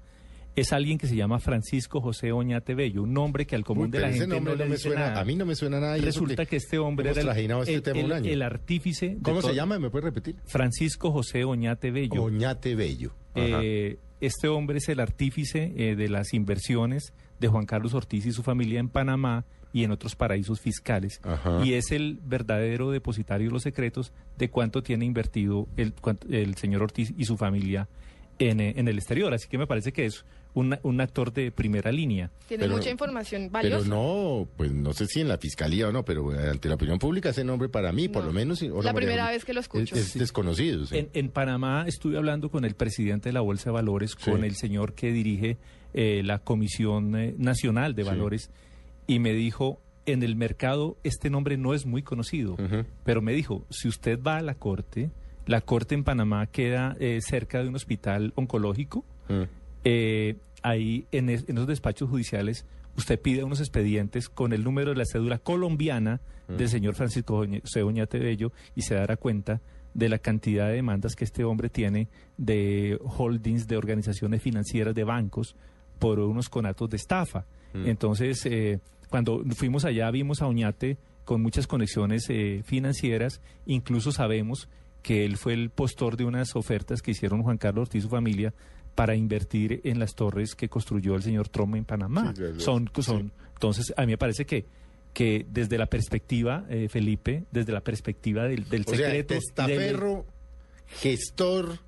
es alguien que se llama Francisco José Oñate Bello, un nombre que al común Uy, de la gente nombre no, le no me dice suena- nada. a mí no me suena nada eso Resulta que que, este hombre era el, trajinado este el- tema un el- año. el artífice. de ¿Cómo se llama? ¿Me puede repetir? Francisco José Oñate Bello. Oñate Bello. Eh, este hombre es el artífice eh, de las inversiones de Juan Carlos Ortiz y su familia en Panamá y en otros paraísos fiscales. Ajá. Y es el verdadero depositario de los secretos de cuánto tiene invertido el señor Ortiz y su familia en, eh, en el exterior. Así que me parece que es un, un actor de primera línea. Tiene Pero- mucha información Pero valiosa. no, pues no sé si en la fiscalía o no, pero eh, ante la opinión pública ese nombre para mí, por lo menos... La María primera vez que lo escucho. Es, es desconocido. sí. En, en Panamá estuve hablando con el presidente de la Bolsa de Valores, Sí. con el señor que dirige eh, la Comisión eh, Nacional de Sí. Valores, y me dijo, en el mercado este nombre no es muy conocido, pero me dijo, si usted va a la corte, la corte en Panamá queda eh, cerca de un hospital oncológico, Mm. Eh, ahí en, es- en esos despachos judiciales usted pide unos expedientes con el número de la cédula colombiana del señor Francisco Oñe- José Oñate Bello y se dará cuenta de la cantidad de demandas que este hombre tiene de holdings, de organizaciones financieras, de bancos, por unos conatos de estafa. Mm. Entonces, eh, cuando fuimos allá vimos a Oñate con muchas conexiones eh, financieras, incluso sabemos que él fue el postor de unas ofertas que hicieron Juan Carlos Ortiz y su familia para invertir en las torres que construyó el señor Trump en Panamá. Sí, son, son, Entonces, a mí me parece que, que desde la perspectiva, eh, Felipe, desde la perspectiva del, del O sea, secreto... y del- testaferro, gestor,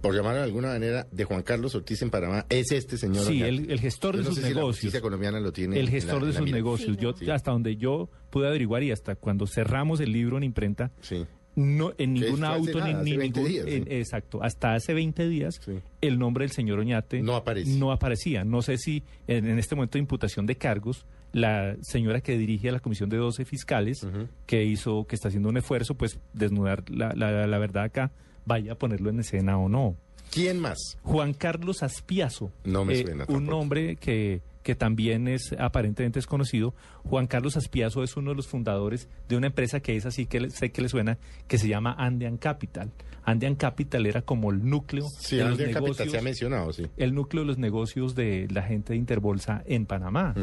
por llamarlo de alguna manera, de Juan Carlos Ortiz en Panamá, es este señor. Sí, el, el gestor Yo de no sus sé si la negocios. colombiana lo tiene. el gestor la- de sus negocios. Yo Sí. hasta donde yo pude averiguar y hasta cuando cerramos el libro en imprenta, Sí. No en ningún auto nada, ni, ni 20 ningún días, en- exacto, hasta hace 20 días Sí. el nombre del señor Oñate No aparece. no aparecía. No sé si en, en este momento de imputación de cargos la señora que dirige a la comisión de 12 fiscales que hizo que está haciendo un esfuerzo pues desnudar la, la- la verdad acá vaya a ponerlo en escena o no. ¿Quién más? Juan Carlos Aspiazo. No me eh, suena Un nombre que, que también es aparentemente desconocido. Juan Carlos Aspiazo es uno de los fundadores de una empresa que es así que le- sé que le suena, que se llama Andean Capital. Andean Capital era como el núcleo Sí, de los Andean Capital negocios. se ha mencionado, sí. el núcleo de los negocios de la gente de Interbolsa en Panamá.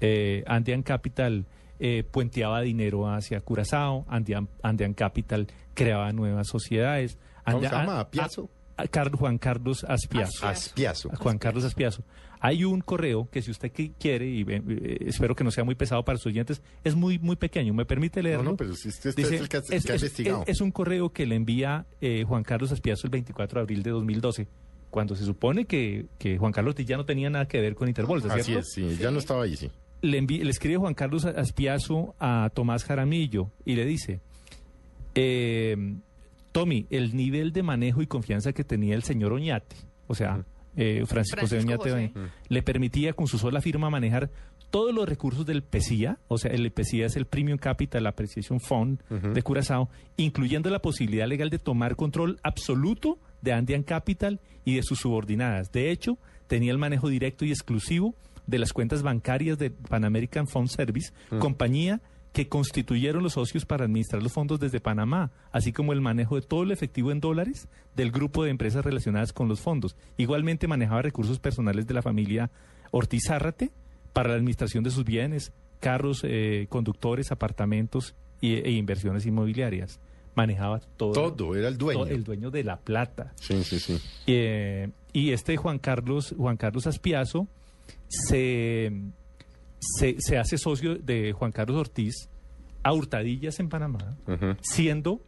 Eh, Andean Capital eh, puenteaba dinero hacia Curazao, Andean, Andean Capital creaba nuevas sociedades. ¿Cómo se Andean- llama? a- ¿Apiazo? a- Car- Juan Carlos Aspiazo. Aspiazo. Juan Carlos Aspiazo. Hay un correo que si usted qui- quiere, y eh, espero que no sea muy pesado para sus oyentes, es muy muy pequeño. ¿Me permite leerlo? No, no, pero si usted, Dice, es el que, ha- es, que ha es- investigado. es- es un correo que le envía eh, Juan Carlos Aspiazo el 24 de abril de 2012, cuando se supone que, que Juan Carlos ya no tenía nada que ver con Interbolsa, Así ¿cierto? es, sí, ya no estaba ahí, sí. Le, le escribe Juan Carlos Aspiazo a Tomás Jaramillo y le dice, eh, Tommy, el nivel de manejo y confianza que tenía el señor Oñate, o sea, eh, Francisco, José Francisco eh, le permitía con su sola firma manejar todos los recursos del PECIA, o sea, el PECIA es el Premium Capital Appreciation Fund de Curazao, incluyendo la posibilidad legal de tomar control absoluto de Andean Capital y de sus subordinadas. De hecho, tenía el manejo directo y exclusivo de las cuentas bancarias de Pan American Fund Service, Mm. compañía que constituyeron los socios para administrar los fondos desde Panamá, así como el manejo de todo el efectivo en dólares del grupo de empresas relacionadas con los fondos. Igualmente manejaba recursos personales de la familia Ortiz Zárrate para la administración de sus bienes, carros, eh, conductores, apartamentos y- e inversiones inmobiliarias. Manejaba todo. Todo, era el dueño. todo- el dueño de la plata. Sí, sí, sí. Eh, y este Juan Carlos, Juan Carlos Aspiazo se, se, se hace socio de Juan Carlos Ortiz a hurtadillas en Panamá, siendo,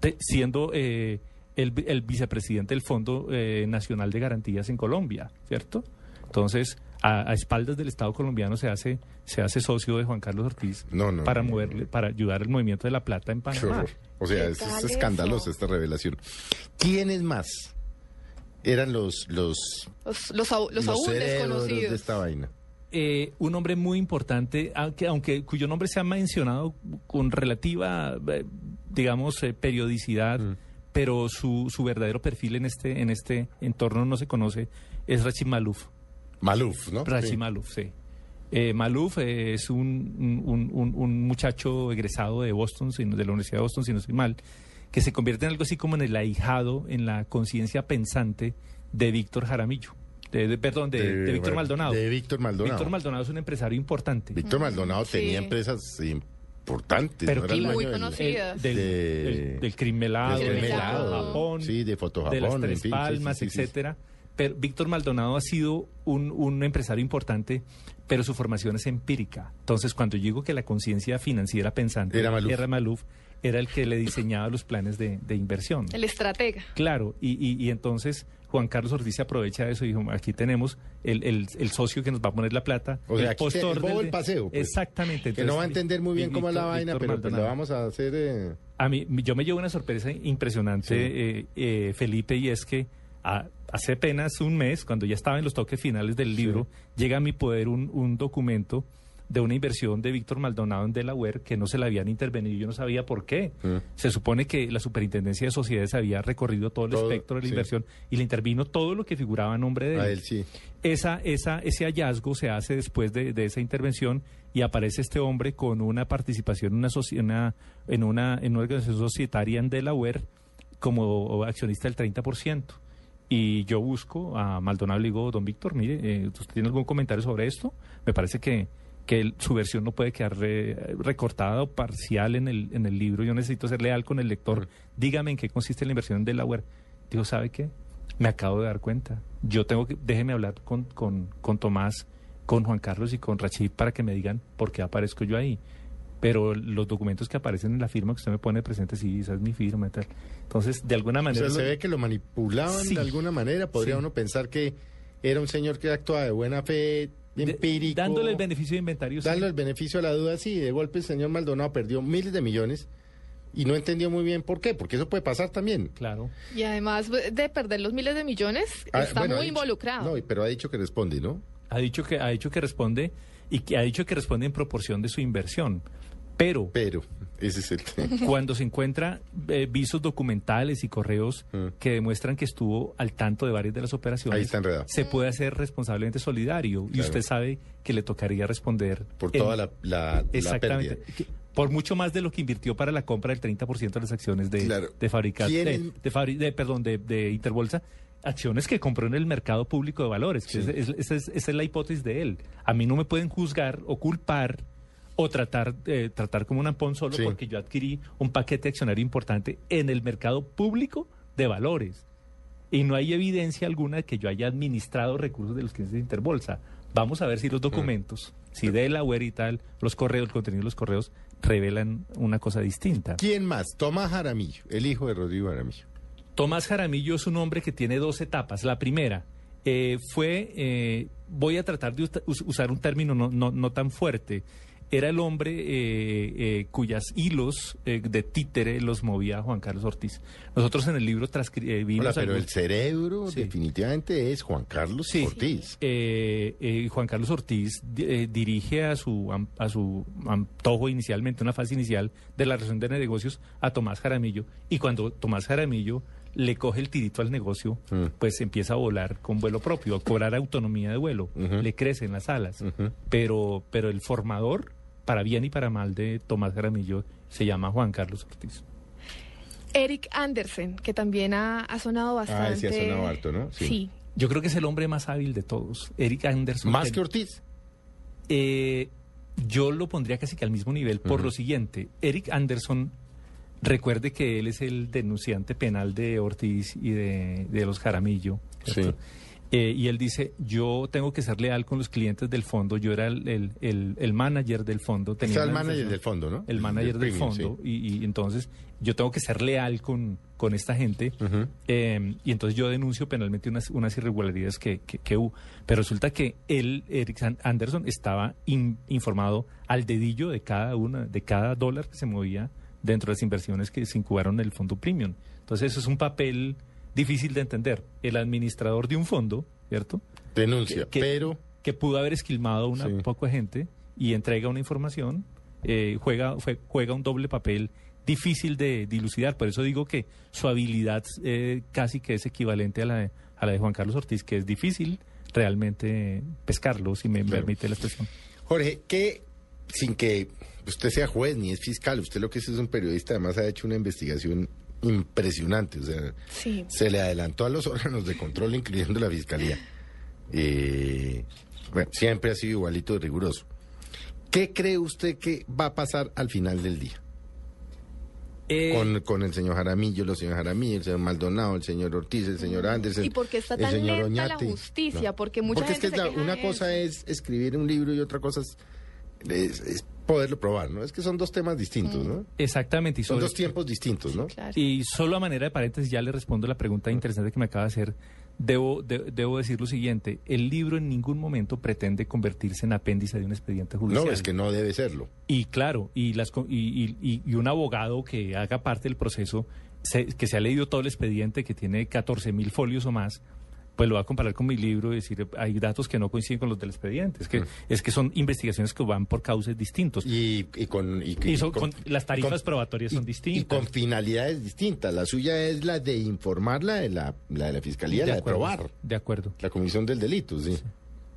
te- siendo eh, el, el vicepresidente del Fondo eh, Nacional de Garantías en Colombia, ¿cierto? Entonces, a, a espaldas del Estado colombiano se hace se hace socio de Juan Carlos Ortiz No, no, para no, moverle para ayudar al movimiento de la plata en Panamá. horror. O sea, ¿Qué es, es escandalosa esta revelación. ¿Quiénes más eran los los, Los, los, los aún desconocidos. de esta vaina? Eh, un hombre muy importante, aunque, aunque cuyo nombre se ha mencionado con relativa, eh, digamos, eh, periodicidad, Mm. pero su, su verdadero perfil en este en este entorno no se conoce, es Rachid Malouf. Maluf, ¿no? Rachid Sí. Malouf, sí. Eh, Malouf eh, es un, un- un- un muchacho egresado de Boston, si no- de la Universidad de Boston, si no estoy mal, que se convierte en algo así como en el ahijado, en la conciencia pensante de Víctor Jaramillo. De, de- perdón, de, de Víctor Maldonado. De Víctor Maldonado. Víctor Maldonado es un empresario importante. Víctor Maldonado Sí. tenía empresas importantes. Pero muy conocidas. del, De- del, del crimelado, del. Foto Japón, Sí, de Foto de las en Tres fin, Palmas, sí, sí, sí. etcétera. Pero Víctor Maldonado ha sido un, un empresario importante, pero su formación es empírica. Entonces, cuando yo digo que la conciencia financiera pensante Era Maluf. era Maluf, era el que le diseñaba los planes de, de inversión. El estratega. Claro, y, y, y entonces Juan Carlos Ortiz se aprovecha de eso y dijo, aquí tenemos el, el, el socio que nos va a poner la plata. O sea, el aquí te- el postor del el de- paseo, pues. Exactamente. Que no va a entender muy bien y cómo es la vaina, Víctor pero pues vamos a hacer... eh, A mí, yo me llevo una sorpresa impresionante, eh, eh, Felipe, y es que a- hace apenas un mes, cuando ya estaba en los toques finales del libro, llega a mi poder un, un documento de una inversión de Víctor Maldonado en Delaware que no se le habían intervenido, yo no sabía por qué. Mm. Se supone que la Superintendencia de Sociedades había recorrido todo el Todo, espectro de la sí. inversión y le intervino todo lo que figuraba a nombre de a él sí. esa, esa, ese hallazgo se hace después de, de esa intervención y aparece este hombre con una participación en una, una- en una, en una organización societaria en Delaware como accionista del 30%. Y yo busco a Maldonado y le digo, don Víctor, mire, eh, ¿usted tiene algún comentario sobre esto? Me parece que, que el- su versión no puede quedar re- recortada o parcial en el, en el libro. Yo necesito ser leal con el lector. Dígame en qué consiste la inversión en Delaware. Dijo, ¿sabe qué? Me acabo de dar cuenta. Yo tengo que, déjeme hablar con, con, con Tomás, con Juan Carlos y con Rachid para que me digan por qué aparezco yo ahí. Pero los documentos que aparecen en la firma que usted me pone presente, sí, esa es mi firma y tal. Entonces, de alguna O manera... sea, se ve que lo manipulaban Sí. de alguna manera. Podría Sí. uno pensar que era un señor que actuaba de buena fe, empírico. dándole el beneficio de inventario. sí. Dándole el beneficio a la duda, sí. De golpe el señor Maldonado perdió miles de millones y no entendió muy bien por qué, porque eso puede pasar también. Claro. Y además de perder los miles de millones, Ah, está bueno, muy dicho- involucrado. No, pero ha dicho que responde, ¿no? Ha dicho que, ha dicho que responde y que ha dicho que responde en proporción de su inversión. Pero, Pero, ese es el tema. (laughs) cuando se encuentra eh, visos documentales y correos que demuestran que estuvo al tanto de varias de las operaciones, Mm. Ahí está enredado. se puede hacer responsablemente solidario y usted sabe que le tocaría responder Por toda la, la, la Exactamente. pérdida. Que- Por mucho más de lo que invirtió para la compra del 30% de las acciones de, Claro. de fabricar, ¿Quién de, es- de fabri- de- perdón, de, de Interbolsa, acciones que compró en el mercado público de valores. que Sí. es- es- esa, es, esa es la hipótesis de él. A mí no me pueden juzgar o culpar o tratar, eh, tratar como un ampón solo Sí. porque yo adquirí un paquete accionario importante en el mercado público de valores. Y no hay evidencia alguna de que yo haya administrado recursos de los clientes de Interbolsa. Vamos a ver si los documentos, si Delaware y tal, los correos, el contenido de los correos, revelan una cosa distinta. ¿Quién más? Tomás Jaramillo, el hijo de Rodrigo Jaramillo. Tomás Jaramillo es un hombre que tiene dos etapas. La primera eh, fue, eh, voy a tratar de usar un término no, no, no tan fuerte, era el hombre eh, eh, cuyas hilos eh, de títere los movía Juan Carlos Ortiz. Nosotros en el libro transcribimos... Hola, pero el cerebro Sí. definitivamente es Juan Carlos Sí. Ortiz. Eh, Juan Carlos Ortiz di- dirige a su, a su antojo inicialmente, una fase inicial de la relación de negocios a Tomás Jaramillo. Y cuando Tomás Jaramillo le coge el tirito al negocio, Mm. pues empieza a volar con vuelo propio, a cobrar autonomía de vuelo, Ujú. le crecen las alas. Pero, pero el formador, para bien y para mal, de Tomás Jaramillo se llama Juan Carlos Ortiz. Eric Andersen, que también ha, ha sonado bastante. Ah, ese ha sonado harto, ¿no? Sí. Yo creo que es el hombre más hábil de todos, Eric Anderson. Más que Ortiz. Eh, yo lo pondría casi que al mismo nivel por lo siguiente. Eric Anderson, recuerde que él es el denunciante penal de Ortiz y de, de los Jaramillo. ¿cierto? Eh, y él dice, yo tengo que ser leal con los clientes del fondo. Yo era el, el, el- el manager del fondo. Está el una manager del fondo, ¿no? El manager del premium, fondo. Y, y entonces yo tengo que ser leal con, con esta gente. Eh, y entonces yo denuncio penalmente unas, unas irregularidades que, que, que hubo. Pero resulta que él, Eric Anderson, estaba in- informado al dedillo de cada una, de cada dólar que se movía dentro de las inversiones que se incubaron en el fondo premium. Entonces eso es un papel difícil de entender. El administrador de un fondo, ¿cierto? Denuncia, que, pero... Que pudo haber esquilmado una un poco de gente y entrega una información, eh, juega, fue- juega un doble papel difícil de dilucidar. Por eso digo que su habilidad eh, casi que es equivalente a la, de, a la de Juan Carlos Ortiz, que es difícil realmente pescarlo, si me permite la expresión. Jorge, que sin que usted sea juez ni es fiscal, usted lo que es es un periodista, además ha hecho una investigación impresionante, o sea, Sí. se le adelantó a los (laughs) órganos de control, incluyendo la fiscalía. Eh, bueno, siempre ha sido igualito de riguroso. ¿Qué cree usted que va a pasar al final del día? Eh, con, con el señor Jaramillo, los señores Jaramillo, el señor Maldonado, el señor Ortiz, el señor Anderson. ¿Y por qué está el tan señor lenta la Oñate. justicia? No. Porque mucha Porque es que gente es se la- queja una cosa es escribir un libro y otra cosa es, es- es poderlo probar, ¿no? Es que son dos temas distintos, ¿no? Exactamente. Y Son dos tiempos distintos, ¿no? Y solo a manera de paréntesis ya le respondo la pregunta interesante que me acaba de hacer. Debo, de- debo decir lo siguiente, el libro en ningún momento pretende convertirse en apéndice de un expediente judicial. No, es que no debe serlo. Y claro, y, las, co- y, y- y- y un abogado que haga parte del proceso, se- que se ha leído todo el expediente, que tiene 14 mil folios o más, pues lo va a comparar con mi libro y decir, hay datos que no coinciden con los del expediente. Es que, es que son investigaciones que van por causas distintos. Y, y con... Y, Y son- con- las tarifas con- probatorias son y distintas. con finalidades distintas. La suya es la de informar, la de la, la de la fiscalía, De la acuerdo, de probar. De acuerdo. La comisión del delito, sí.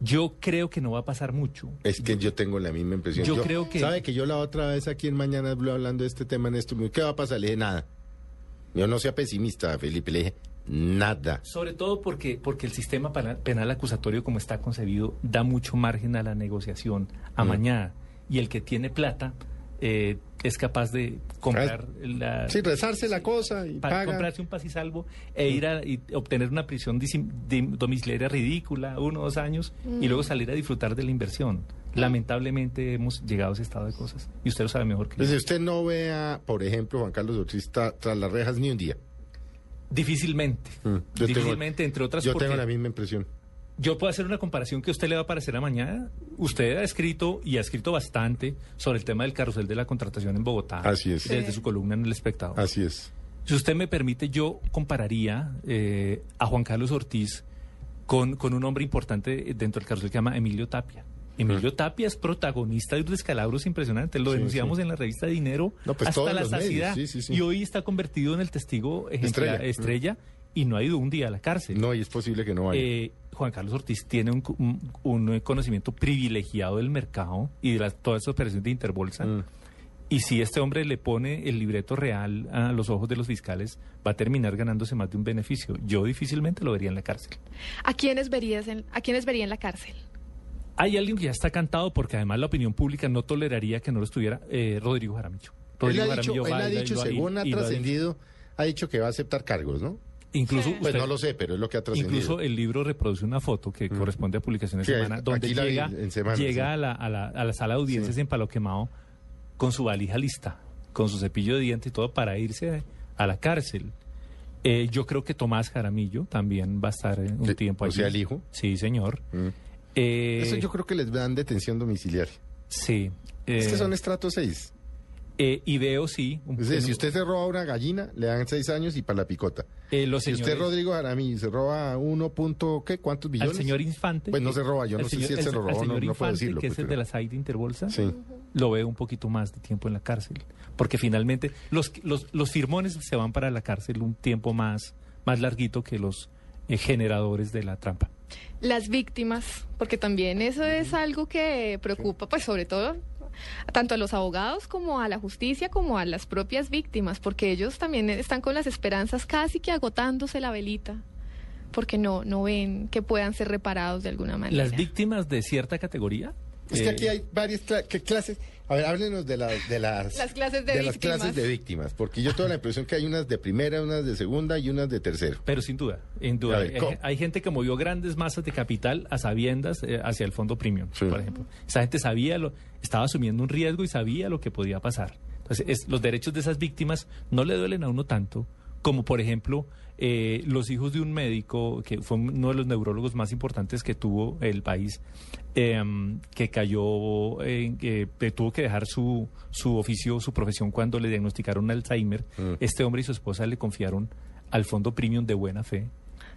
Yo creo que no va a pasar mucho. Es que yo tengo la misma impresión. Yo creo que- ¿Sabe que yo la otra vez aquí en Mañana Blue hablando de este tema, Néstor, ¿qué va a pasar? Le dije, nada. Yo no sea pesimista, Felipe, le dije, nada. Sobre todo porque, porque el sistema penal, acusatorio como está concebido da mucho margen a la negociación amañada. Y el que tiene plata eh, es capaz de comprar la... Sí, rezarse la cosa y para paga. comprarse un pasisalvo e ir a y obtener una prisión domiciliaria ridícula, uno o dos años, Mm. y luego salir a disfrutar de la inversión. Lamentablemente hemos llegado a ese estado de cosas. Y usted lo sabe mejor que yo. Desde usted no vea, por ejemplo, Juan Carlos Ortiz está tras las rejas ni un día. Difícilmente. Mm, tengo- Difícilmente, entre otras Yo porque- tengo la misma impresión. Yo puedo hacer una comparación que a usted le va a parecer a mañana. Usted ha escrito y ha escrito bastante sobre el tema del carrusel de la contratación en Bogotá. Así es. Desde su columna en El Espectador. Así es. Si usted me permite, yo compararía eh, a Juan Carlos Ortiz con, con un hombre importante dentro del carrusel que se llama Emilio Tapia. Emilio Tapia es protagonista de unos descalabros impresionantes. Lo Sí, denunciamos sí. en la revista Dinero No, pues hasta la saciedad. sí, sí, sí. Y hoy está convertido en el testigo Estrella. estrella, y no ha ido un día a la cárcel. No, y es posible que no vaya. Eh, Juan Carlos Ortiz tiene un, un- un conocimiento privilegiado del mercado y de las, todas esas operaciones de Interbolsa. Mm. Y si este hombre le pone el libreto real a los ojos de los fiscales, va a terminar ganándose más de un beneficio. Yo difícilmente lo vería en la cárcel. ¿A quiénes verías en, a quiénes vería en la cárcel? Hay alguien que ya está cantado porque además la opinión pública no toleraría que no lo estuviera eh, Rodrigo Jaramillo. Él Rodrigo ha dicho, él ha dicho según ha trascendido, ha dicho que va a aceptar cargos, ¿no? Incluso Pues usted- no lo sé, pero es lo que ha trascendido. Incluso el libro reproduce una foto que corresponde a publicaciones Sí, Semana, donde vi llega, en Semana, llega sí. a, la, a, la, a la sala de audiencias en Palo Quemado con su valija lista, con su cepillo de dientes y todo para irse a la cárcel. Eh, yo creo que Tomás Jaramillo también va a estar eh, un tiempo o allí. sea, el hijo. Sí, señor. Eh, Eso yo creo que les dan detención domiciliaria. Sí. es eh, que son estratos 6. eh, y veo, sí. un- Es decir, si usted se roba una gallina, le dan 6 años y para la picota. eh, los Si usted, Rodrigo Jaramillo, se roba 1. punto, ¿qué? ¿Cuántos billones? Al señor Infante. Pues no se roba, yo no sé señor- si él el- se lo robó, no, señor no puedo Infante, decirlo. que es pues, el de pero- la SAID de Interbolsa. Sí. Lo veo un poquito más de tiempo en la cárcel. Porque finalmente los, los, los firmones se van para la cárcel un tiempo más, más larguito que los eh, generadores de la trampa. Las víctimas, porque también eso es algo que preocupa, pues sobre todo tanto a los abogados como a la justicia como a las propias víctimas, porque ellos también están con las esperanzas casi que agotándose la velita, porque no no ven que puedan ser reparados de alguna manera. Las víctimas de cierta categoría. Es que eh, aquí hay varias clases. A ver, háblenos de, las de las, Las clases de las víctimas. clases de víctimas, porque yo tengo la impresión que hay unas de primera, unas de segunda y unas de tercero. Pero sin duda, sin duda. A ver, Hay- ¿cómo? hay, gente que movió grandes masas de capital a sabiendas eh, hacia el fondo premium, por ejemplo. Esa gente sabía, lo, estaba asumiendo un riesgo y sabía lo que podía pasar. Entonces, es- los derechos de esas víctimas no le duelen a uno tanto como, por ejemplo, eh, los hijos de un médico que fue uno de los neurólogos más importantes que tuvo el país, em, que cayó, en, que que tuvo que dejar su, su oficio, su profesión cuando le diagnosticaron Alzheimer. Mm. Este hombre y su esposa le confiaron al fondo premium de buena fe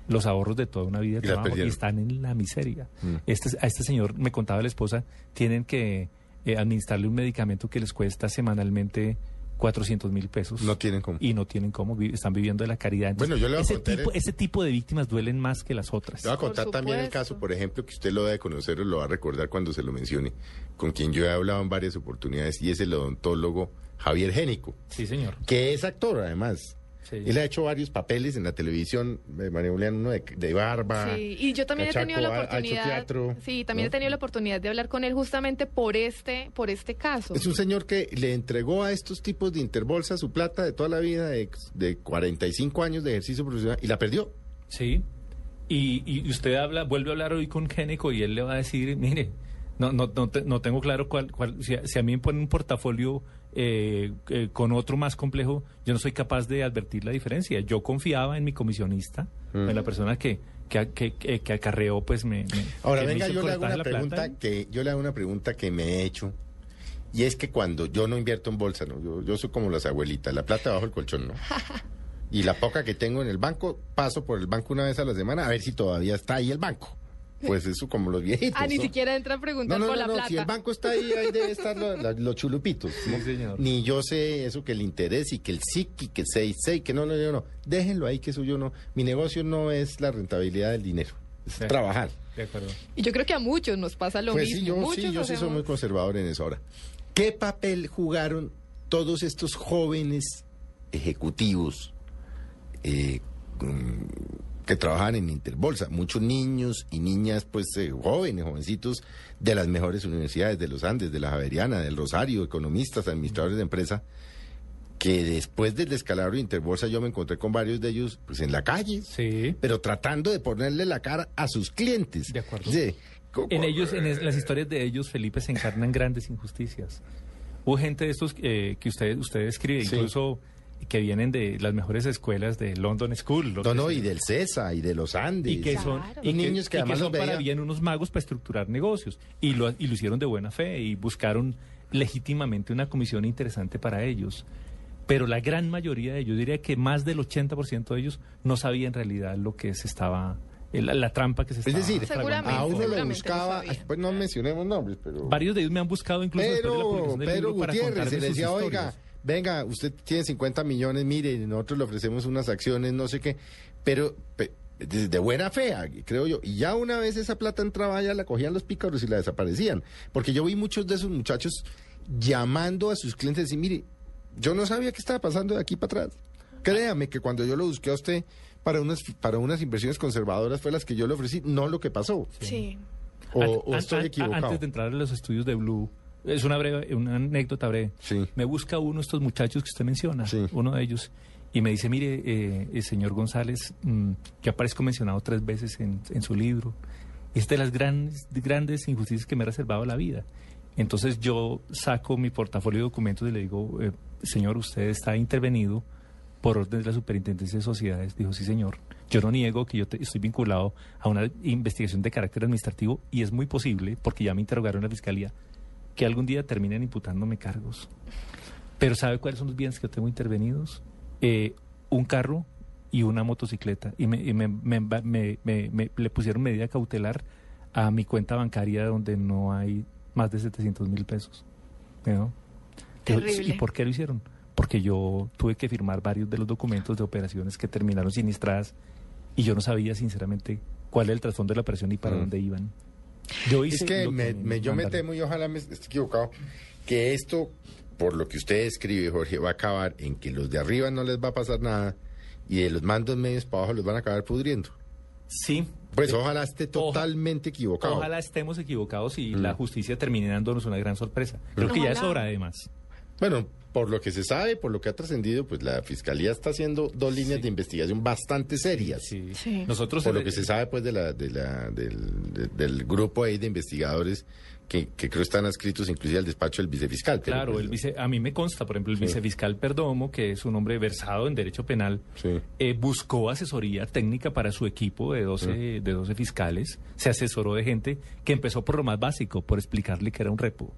los ahorros de toda una vida de Y trabajo y están en la miseria. Mm. Este, a este señor, me contaba la esposa, tienen que eh, administrarle un medicamento que les cuesta semanalmente 400 mil pesos. No tienen cómo. Y no tienen cómo, vi- están viviendo de la caridad. Entonces, Bueno, yo le voy a ese, contar tipo, el- ese tipo de víctimas duelen más que las otras. Le voy a contar también el caso, por ejemplo, que usted lo debe conocer o lo va a recordar cuando se lo mencione, con quien yo he hablado en varias oportunidades, y es el odontólogo Javier Génico, Sí, señor. que es actor además. Sí. Él ha hecho varios papeles en la televisión, eh, María Julián, uno de, de barba. Sí, y yo también he tenido la oportunidad. teatro, sí, también ¿no? he tenido la oportunidad de hablar con él justamente por este, por este caso. Es un señor que le entregó a estos tipos de Interbolsa su plata de toda la vida, de, de 45 años de ejercicio profesional, y la perdió. Sí. Y, y usted habla, vuelve a hablar hoy con Génico y él le va a decir, mire, no, no, no, te- no tengo claro cuál, cuál si, a- si a mí me ponen un portafolio eh, eh, con otro más complejo, yo no soy capaz de advertir la diferencia. Yo confiaba en mi comisionista, Mm. en la persona que, que, que, que- que acarreó, pues me... me- Ahora me venga, yo le hago una pregunta plata. que yo le hago una pregunta que me he hecho y es que cuando yo no invierto en bolsa, no, yo, yo soy como las abuelitas, la plata bajo el colchón, no. (laughs) Y la poca que tengo en el banco, paso por el banco una vez a la semana a ver si todavía está ahí el banco. Pues eso como los viejitos. ah, ni ¿no? siquiera entra a No, preguntar no, por no, la no, plata. si el banco está ahí, ahí debe estar lo- la- los chulupitos. ¿no? Ni yo sé eso que el interés y que el SIC y que el 6 que no, no, no, no. Déjenlo ahí, que eso yo no. Mi negocio no es la rentabilidad del dinero, es Sí. trabajar. De acuerdo. Y yo creo que a muchos nos pasa lo pues mismo. sí, yo, Muchos sí, yo sí soy muy conservador en eso ahora. ¿Qué papel jugaron todos estos jóvenes ejecutivos eh, mm, que trabajan en Interbolsa? Muchos niños y niñas, pues eh, jóvenes, jovencitos de las mejores universidades de los Andes, de la Javeriana, del Rosario, economistas, administradores de empresa, que después del descalabro de Interbolsa yo me encontré con varios de ellos pues en la calle, pero tratando de ponerle la cara a sus clientes. De acuerdo. Sí. En ellos, en es- las historias de ellos, Felipe, se encarnan grandes injusticias. Hubo gente de estos eh, que usted, usted describe, Sí. incluso que vienen de las mejores escuelas de London School. No, que no, sea. y del CESA y de los Andes. y que son Y y que- niños que y además son para bien unos magos para estructurar negocios y lo, y lo hicieron de buena fe y buscaron legítimamente una comisión interesante para ellos. Pero la gran mayoría de ellos, diría que más del 80% de ellos no sabía en realidad lo que se estaba, la, la trampa que se Es estaba decir, a uno lo buscaba, pues no mencionemos nombres, pero... Varios de ellos me han buscado incluso después de la Pero publicación del Pedro para se decía, oiga, historias". Venga, usted tiene 50 millones, mire, nosotros le ofrecemos unas acciones, no sé qué, pero pe- de, buena fe, creo yo. Y ya una vez esa plata entraba, ya la cogían los pícaros y la desaparecían. Porque yo vi muchos de esos muchachos llamando a sus clientes y decir, mire, yo no sabía qué estaba pasando de aquí para atrás. Créame que cuando yo lo busqué a usted para unas, para unas inversiones conservadoras fue las que yo le ofrecí, no lo que pasó. Sí. O, o estoy equivocado. Antes de entrar a los estudios de Blue, es una breve, una anécdota breve. Me busca uno de estos muchachos que usted menciona, uno de ellos, y me dice, mire, eh, el señor González, mm, que aparezco mencionado tres veces en, en su libro, es de las grandes, grandes injusticias que me ha reservado la vida. Entonces yo saco mi portafolio de documentos y le digo, eh, señor, usted está intervenido por orden de la Superintendencia de Sociedades. Dijo, sí, señor. Yo no niego que yo te- estoy vinculado a una investigación de carácter administrativo y es muy posible, porque ya me interrogaron en la Fiscalía, que algún día terminen imputándome cargos. Pero ¿sabe cuáles son los bienes que yo tengo intervenidos? Eh, un carro y una motocicleta. Y, me, y me- me- me- me- me- le pusieron medida cautelar a mi cuenta bancaria donde no hay más de 700 mil pesos. ¿no? Terrible. ¿Y por qué lo hicieron? Porque yo tuve que firmar varios de los documentos de operaciones que terminaron siniestradas y yo no sabía sinceramente cuál era el trasfondo de la operación y para Mm. dónde iban. Yo hice es que, me, me- yo me temo y ojalá me esté equivocado que esto, por lo que usted escribe, Jorge, va a acabar en que los de arriba no les va a pasar nada y de los mandos medios para abajo los van a acabar pudriendo. Sí, Pues ojalá esté totalmente equivocado. Ojalá estemos equivocados y la justicia termine dándonos una gran sorpresa. Creo que ya es hora, además. Bueno, por lo que se sabe, por lo que ha trascendido, pues la fiscalía está haciendo dos líneas de investigación bastante serias. Sí. Nosotros por lo que se sabe, pues, de la, de la, del, de- del grupo ahí de investigadores que, que creo están adscritos inclusive al despacho del vicefiscal. pero, Claro, pues, el vice, a mí me consta, por ejemplo, el Sí. vicefiscal Perdomo, que es un hombre versado en derecho penal, eh, buscó asesoría técnica para su equipo de 12, de 12 fiscales, se asesoró de gente que empezó por lo más básico, por explicarle que era un repo.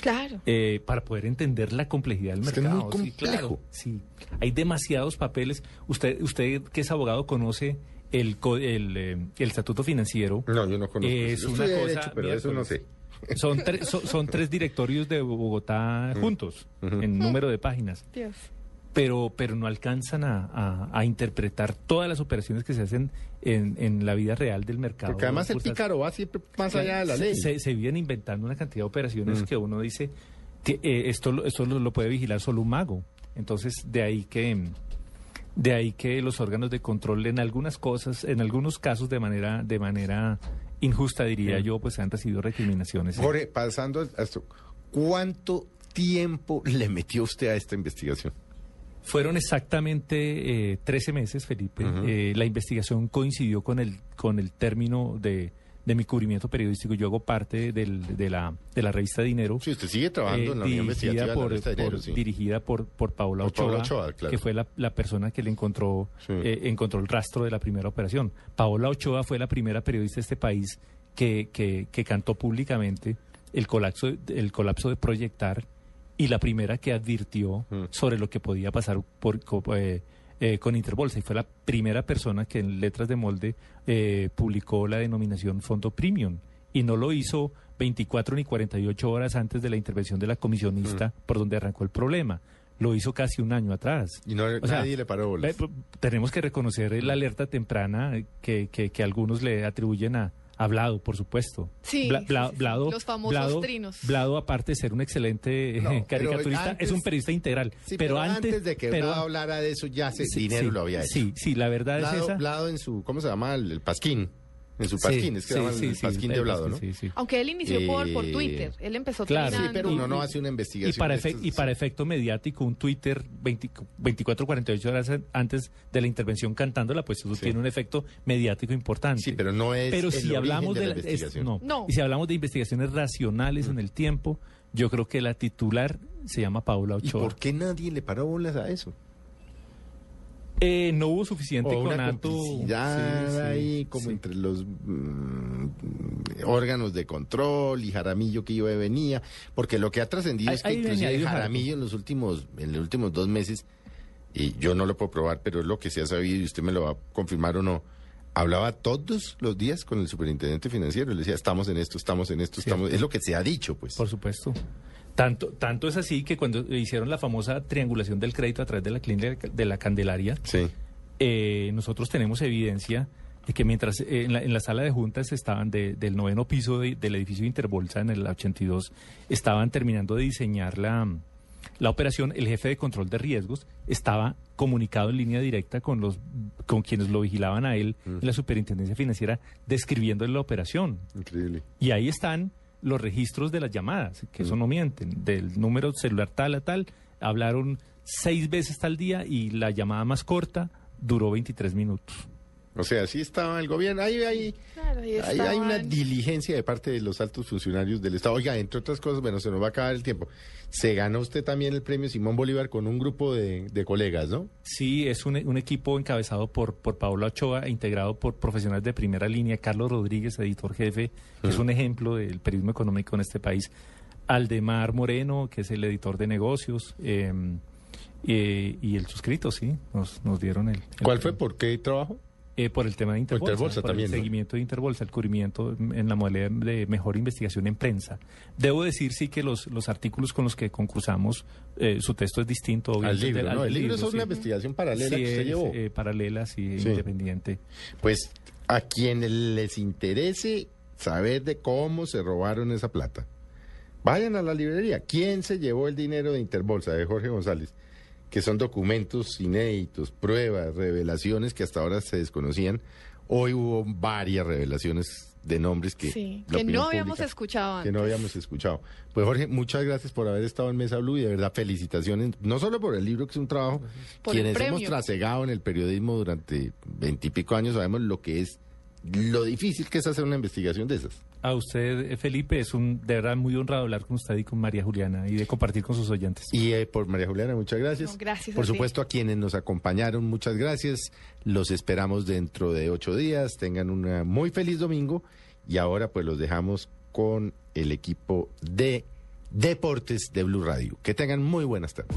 Claro. eh, para poder entender la complejidad del Es que es mercado. muy Sí, claro, complejo. sí. Hay demasiados papeles. Usted, usted que es abogado conoce el co- el, eh, el estatuto financiero. No, yo no conozco Es. Yo una cosa. derecho, pero eso no sé. Son, tre- son, son tres directorios de Bogotá Mm. juntos en número de páginas Dios. Pero, pero no alcanzan a, a- a interpretar todas las operaciones que se hacen en, en la vida real del mercado. Porque además el pícaro va siempre más allá de la Se- ley. Se, se vienen inventando una cantidad de operaciones Mm. que uno dice que eh, esto, lo- esto lo, lo puede vigilar solo un mago. Entonces, de ahí que de ahí que los órganos de control en algunas cosas, en algunos casos de manera de manera injusta diría Mm. yo, pues han recibido recriminaciones. Jorge, pasando a esto, ¿cuánto tiempo le metió usted a esta investigación? Fueron exactamente eh, 13 meses, Felipe. Eh, la investigación coincidió con el, con el término de, de mi cubrimiento periodístico. Yo hago parte del- de, la, de la revista Dinero. Sí, usted sigue trabajando en la Unión Investigativa dirigida de la por, revista Dinero, por- sí. dirigida por, por Ochoa, Paola Ochoa, claro. que fue la, la persona que le encontró, Sí. eh, encontró el rastro de la primera operación. Paola Ochoa fue la primera periodista de este país que, que, que cantó públicamente el colapso, el colapso de Proyectar y la primera que advirtió Mm. sobre lo que podía pasar por, eh, eh, con Interbolsa y fue la primera persona que en letras de molde eh, publicó la denominación Fondo Premium y no lo hizo 24 ni 48 horas antes de la intervención de la comisionista Mm. por donde arrancó el problema. Lo hizo casi un año atrás. Y no, O sea, nadie le paró bolas. Ve- Tenemos que reconocer la alerta temprana eh, que, que, que algunos le atribuyen a, a Blado, por supuesto. Sí, Bla- Bla- sí, sí. Blado, Los famosos Blado- trinos. Blado, aparte de ser un excelente eh, No, caricaturista, antes- es un periodista integral. Sí, pero, pero, antes, antes, de que pero- Blado hablara de eso, ya se, Sí, dinero sí, lo había hecho. Sí, sí, la verdad Blado, es esa. Blado en su, ¿cómo se llama? El, el pasquín. En su Sí, pasquín, es que sí, se llama sí, el sí, pasquín de Blado, ¿no? pasquín, sí, sí. Aunque él inició por, por Eh, Twitter. Él empezó Claro. Sí, pero uno no hace una Y investigación. para, de efe- y para efecto mediático, un Twitter 20 24, 48 horas an- antes de la intervención cantándola, pues eso Sí. tiene un efecto mediático importante. Sí, pero no es Pero el si hablamos de de, la es- no. No. Y si hablamos de investigaciones racionales Mm. en el tiempo, yo creo que la titular se llama Paula ¿Y Ochoa. por qué nadie le paró bolas a eso? Eh, no hubo suficiente O conato. Sí, sí, ahí como sí. entre los mm, órganos de control y Jaramillo que iba y venía, porque lo que ha trascendido es que inclusive venía, Jaramillo en los últimos en los últimos dos meses y yo no lo puedo probar, pero es lo que se ha sabido y usted me lo va a confirmar o no. Hablaba todos los días con el superintendente financiero, le decía, estamos en esto, estamos en esto, estamos... Es lo que se ha dicho, pues. Por supuesto. Tanto, tanto es así que cuando hicieron la famosa triangulación del crédito a través de la clínica de la Candelaria, Sí. eh, nosotros tenemos evidencia de que mientras eh, en, la, en la sala de juntas estaban de- del noveno piso de- del edificio Interbolsa en el 82, estaban terminando de diseñar la, la operación, el jefe de control de riesgos estaba comunicado en línea directa con los con quienes lo vigilaban a él en la superintendencia financiera describiendo la operación. Increíble. Y ahí están los registros de las llamadas, que eso no mienten, del número celular tal a tal, hablaron seis veces tal día y la llamada más corta duró 23 minutos. O sea, sí estaba el gobierno. Ahí, ahí, Claro, ahí ahí hay una diligencia de parte de los altos funcionarios del Estado. Oiga, entre otras cosas, bueno, se nos va a acabar el tiempo. Se ganó usted también el premio Simón Bolívar con un grupo de, de colegas, ¿no? Sí, es un, un equipo encabezado por, por Paola Ochoa, e integrado por profesionales de primera línea, Carlos Rodríguez, editor jefe, que es un ejemplo del periodismo económico en este país, Aldemar Moreno, que es el editor de negocios, eh, eh, y el suscrito, sí, nos, nos dieron el... el ¿Cuál fue? ¿Por qué trabajo? Eh, por el tema de Interbolsa, Interbolsa por también, el ¿no? seguimiento de Interbolsa, el cubrimiento en la modalidad de mejor investigación en prensa. Debo decir sí que los, los artículos con los que concursamos, eh, su texto es distinto. Al obviamente, libro, del- ¿no? al El libro es sí. una investigación paralela Sí, que usted es, llevó. eh, paralela, sí, Sí. independiente. Pues a quienes les interese saber de cómo se robaron esa plata, vayan a la librería. ¿Quién se llevó el dinero de Interbolsa de Jorge González? Que son documentos inéditos, pruebas, revelaciones que hasta ahora se desconocían Hoy hubo varias revelaciones de nombres que, Sí, que no habíamos pública- escuchado que no antes. habíamos escuchado. Pues Jorge, muchas gracias por haber estado en Mesa Blue y de verdad felicitaciones, no solo por el libro que es un trabajo, Por quienes hemos trasegado en el periodismo durante veintipico años sabemos lo que es, lo difícil que es hacer una investigación de esas. A usted, eh, Felipe, es un de verdad muy honrado hablar con usted y con María Juliana y de compartir con sus oyentes. Y eh, por María Juliana, muchas gracias. No, gracias Por a ti. supuesto, a quienes nos acompañaron, muchas gracias. Los esperamos dentro de ocho días. Tengan un muy feliz domingo. Y ahora, pues, los dejamos con el equipo de Deportes de Blue Radio. Que tengan muy buenas tardes.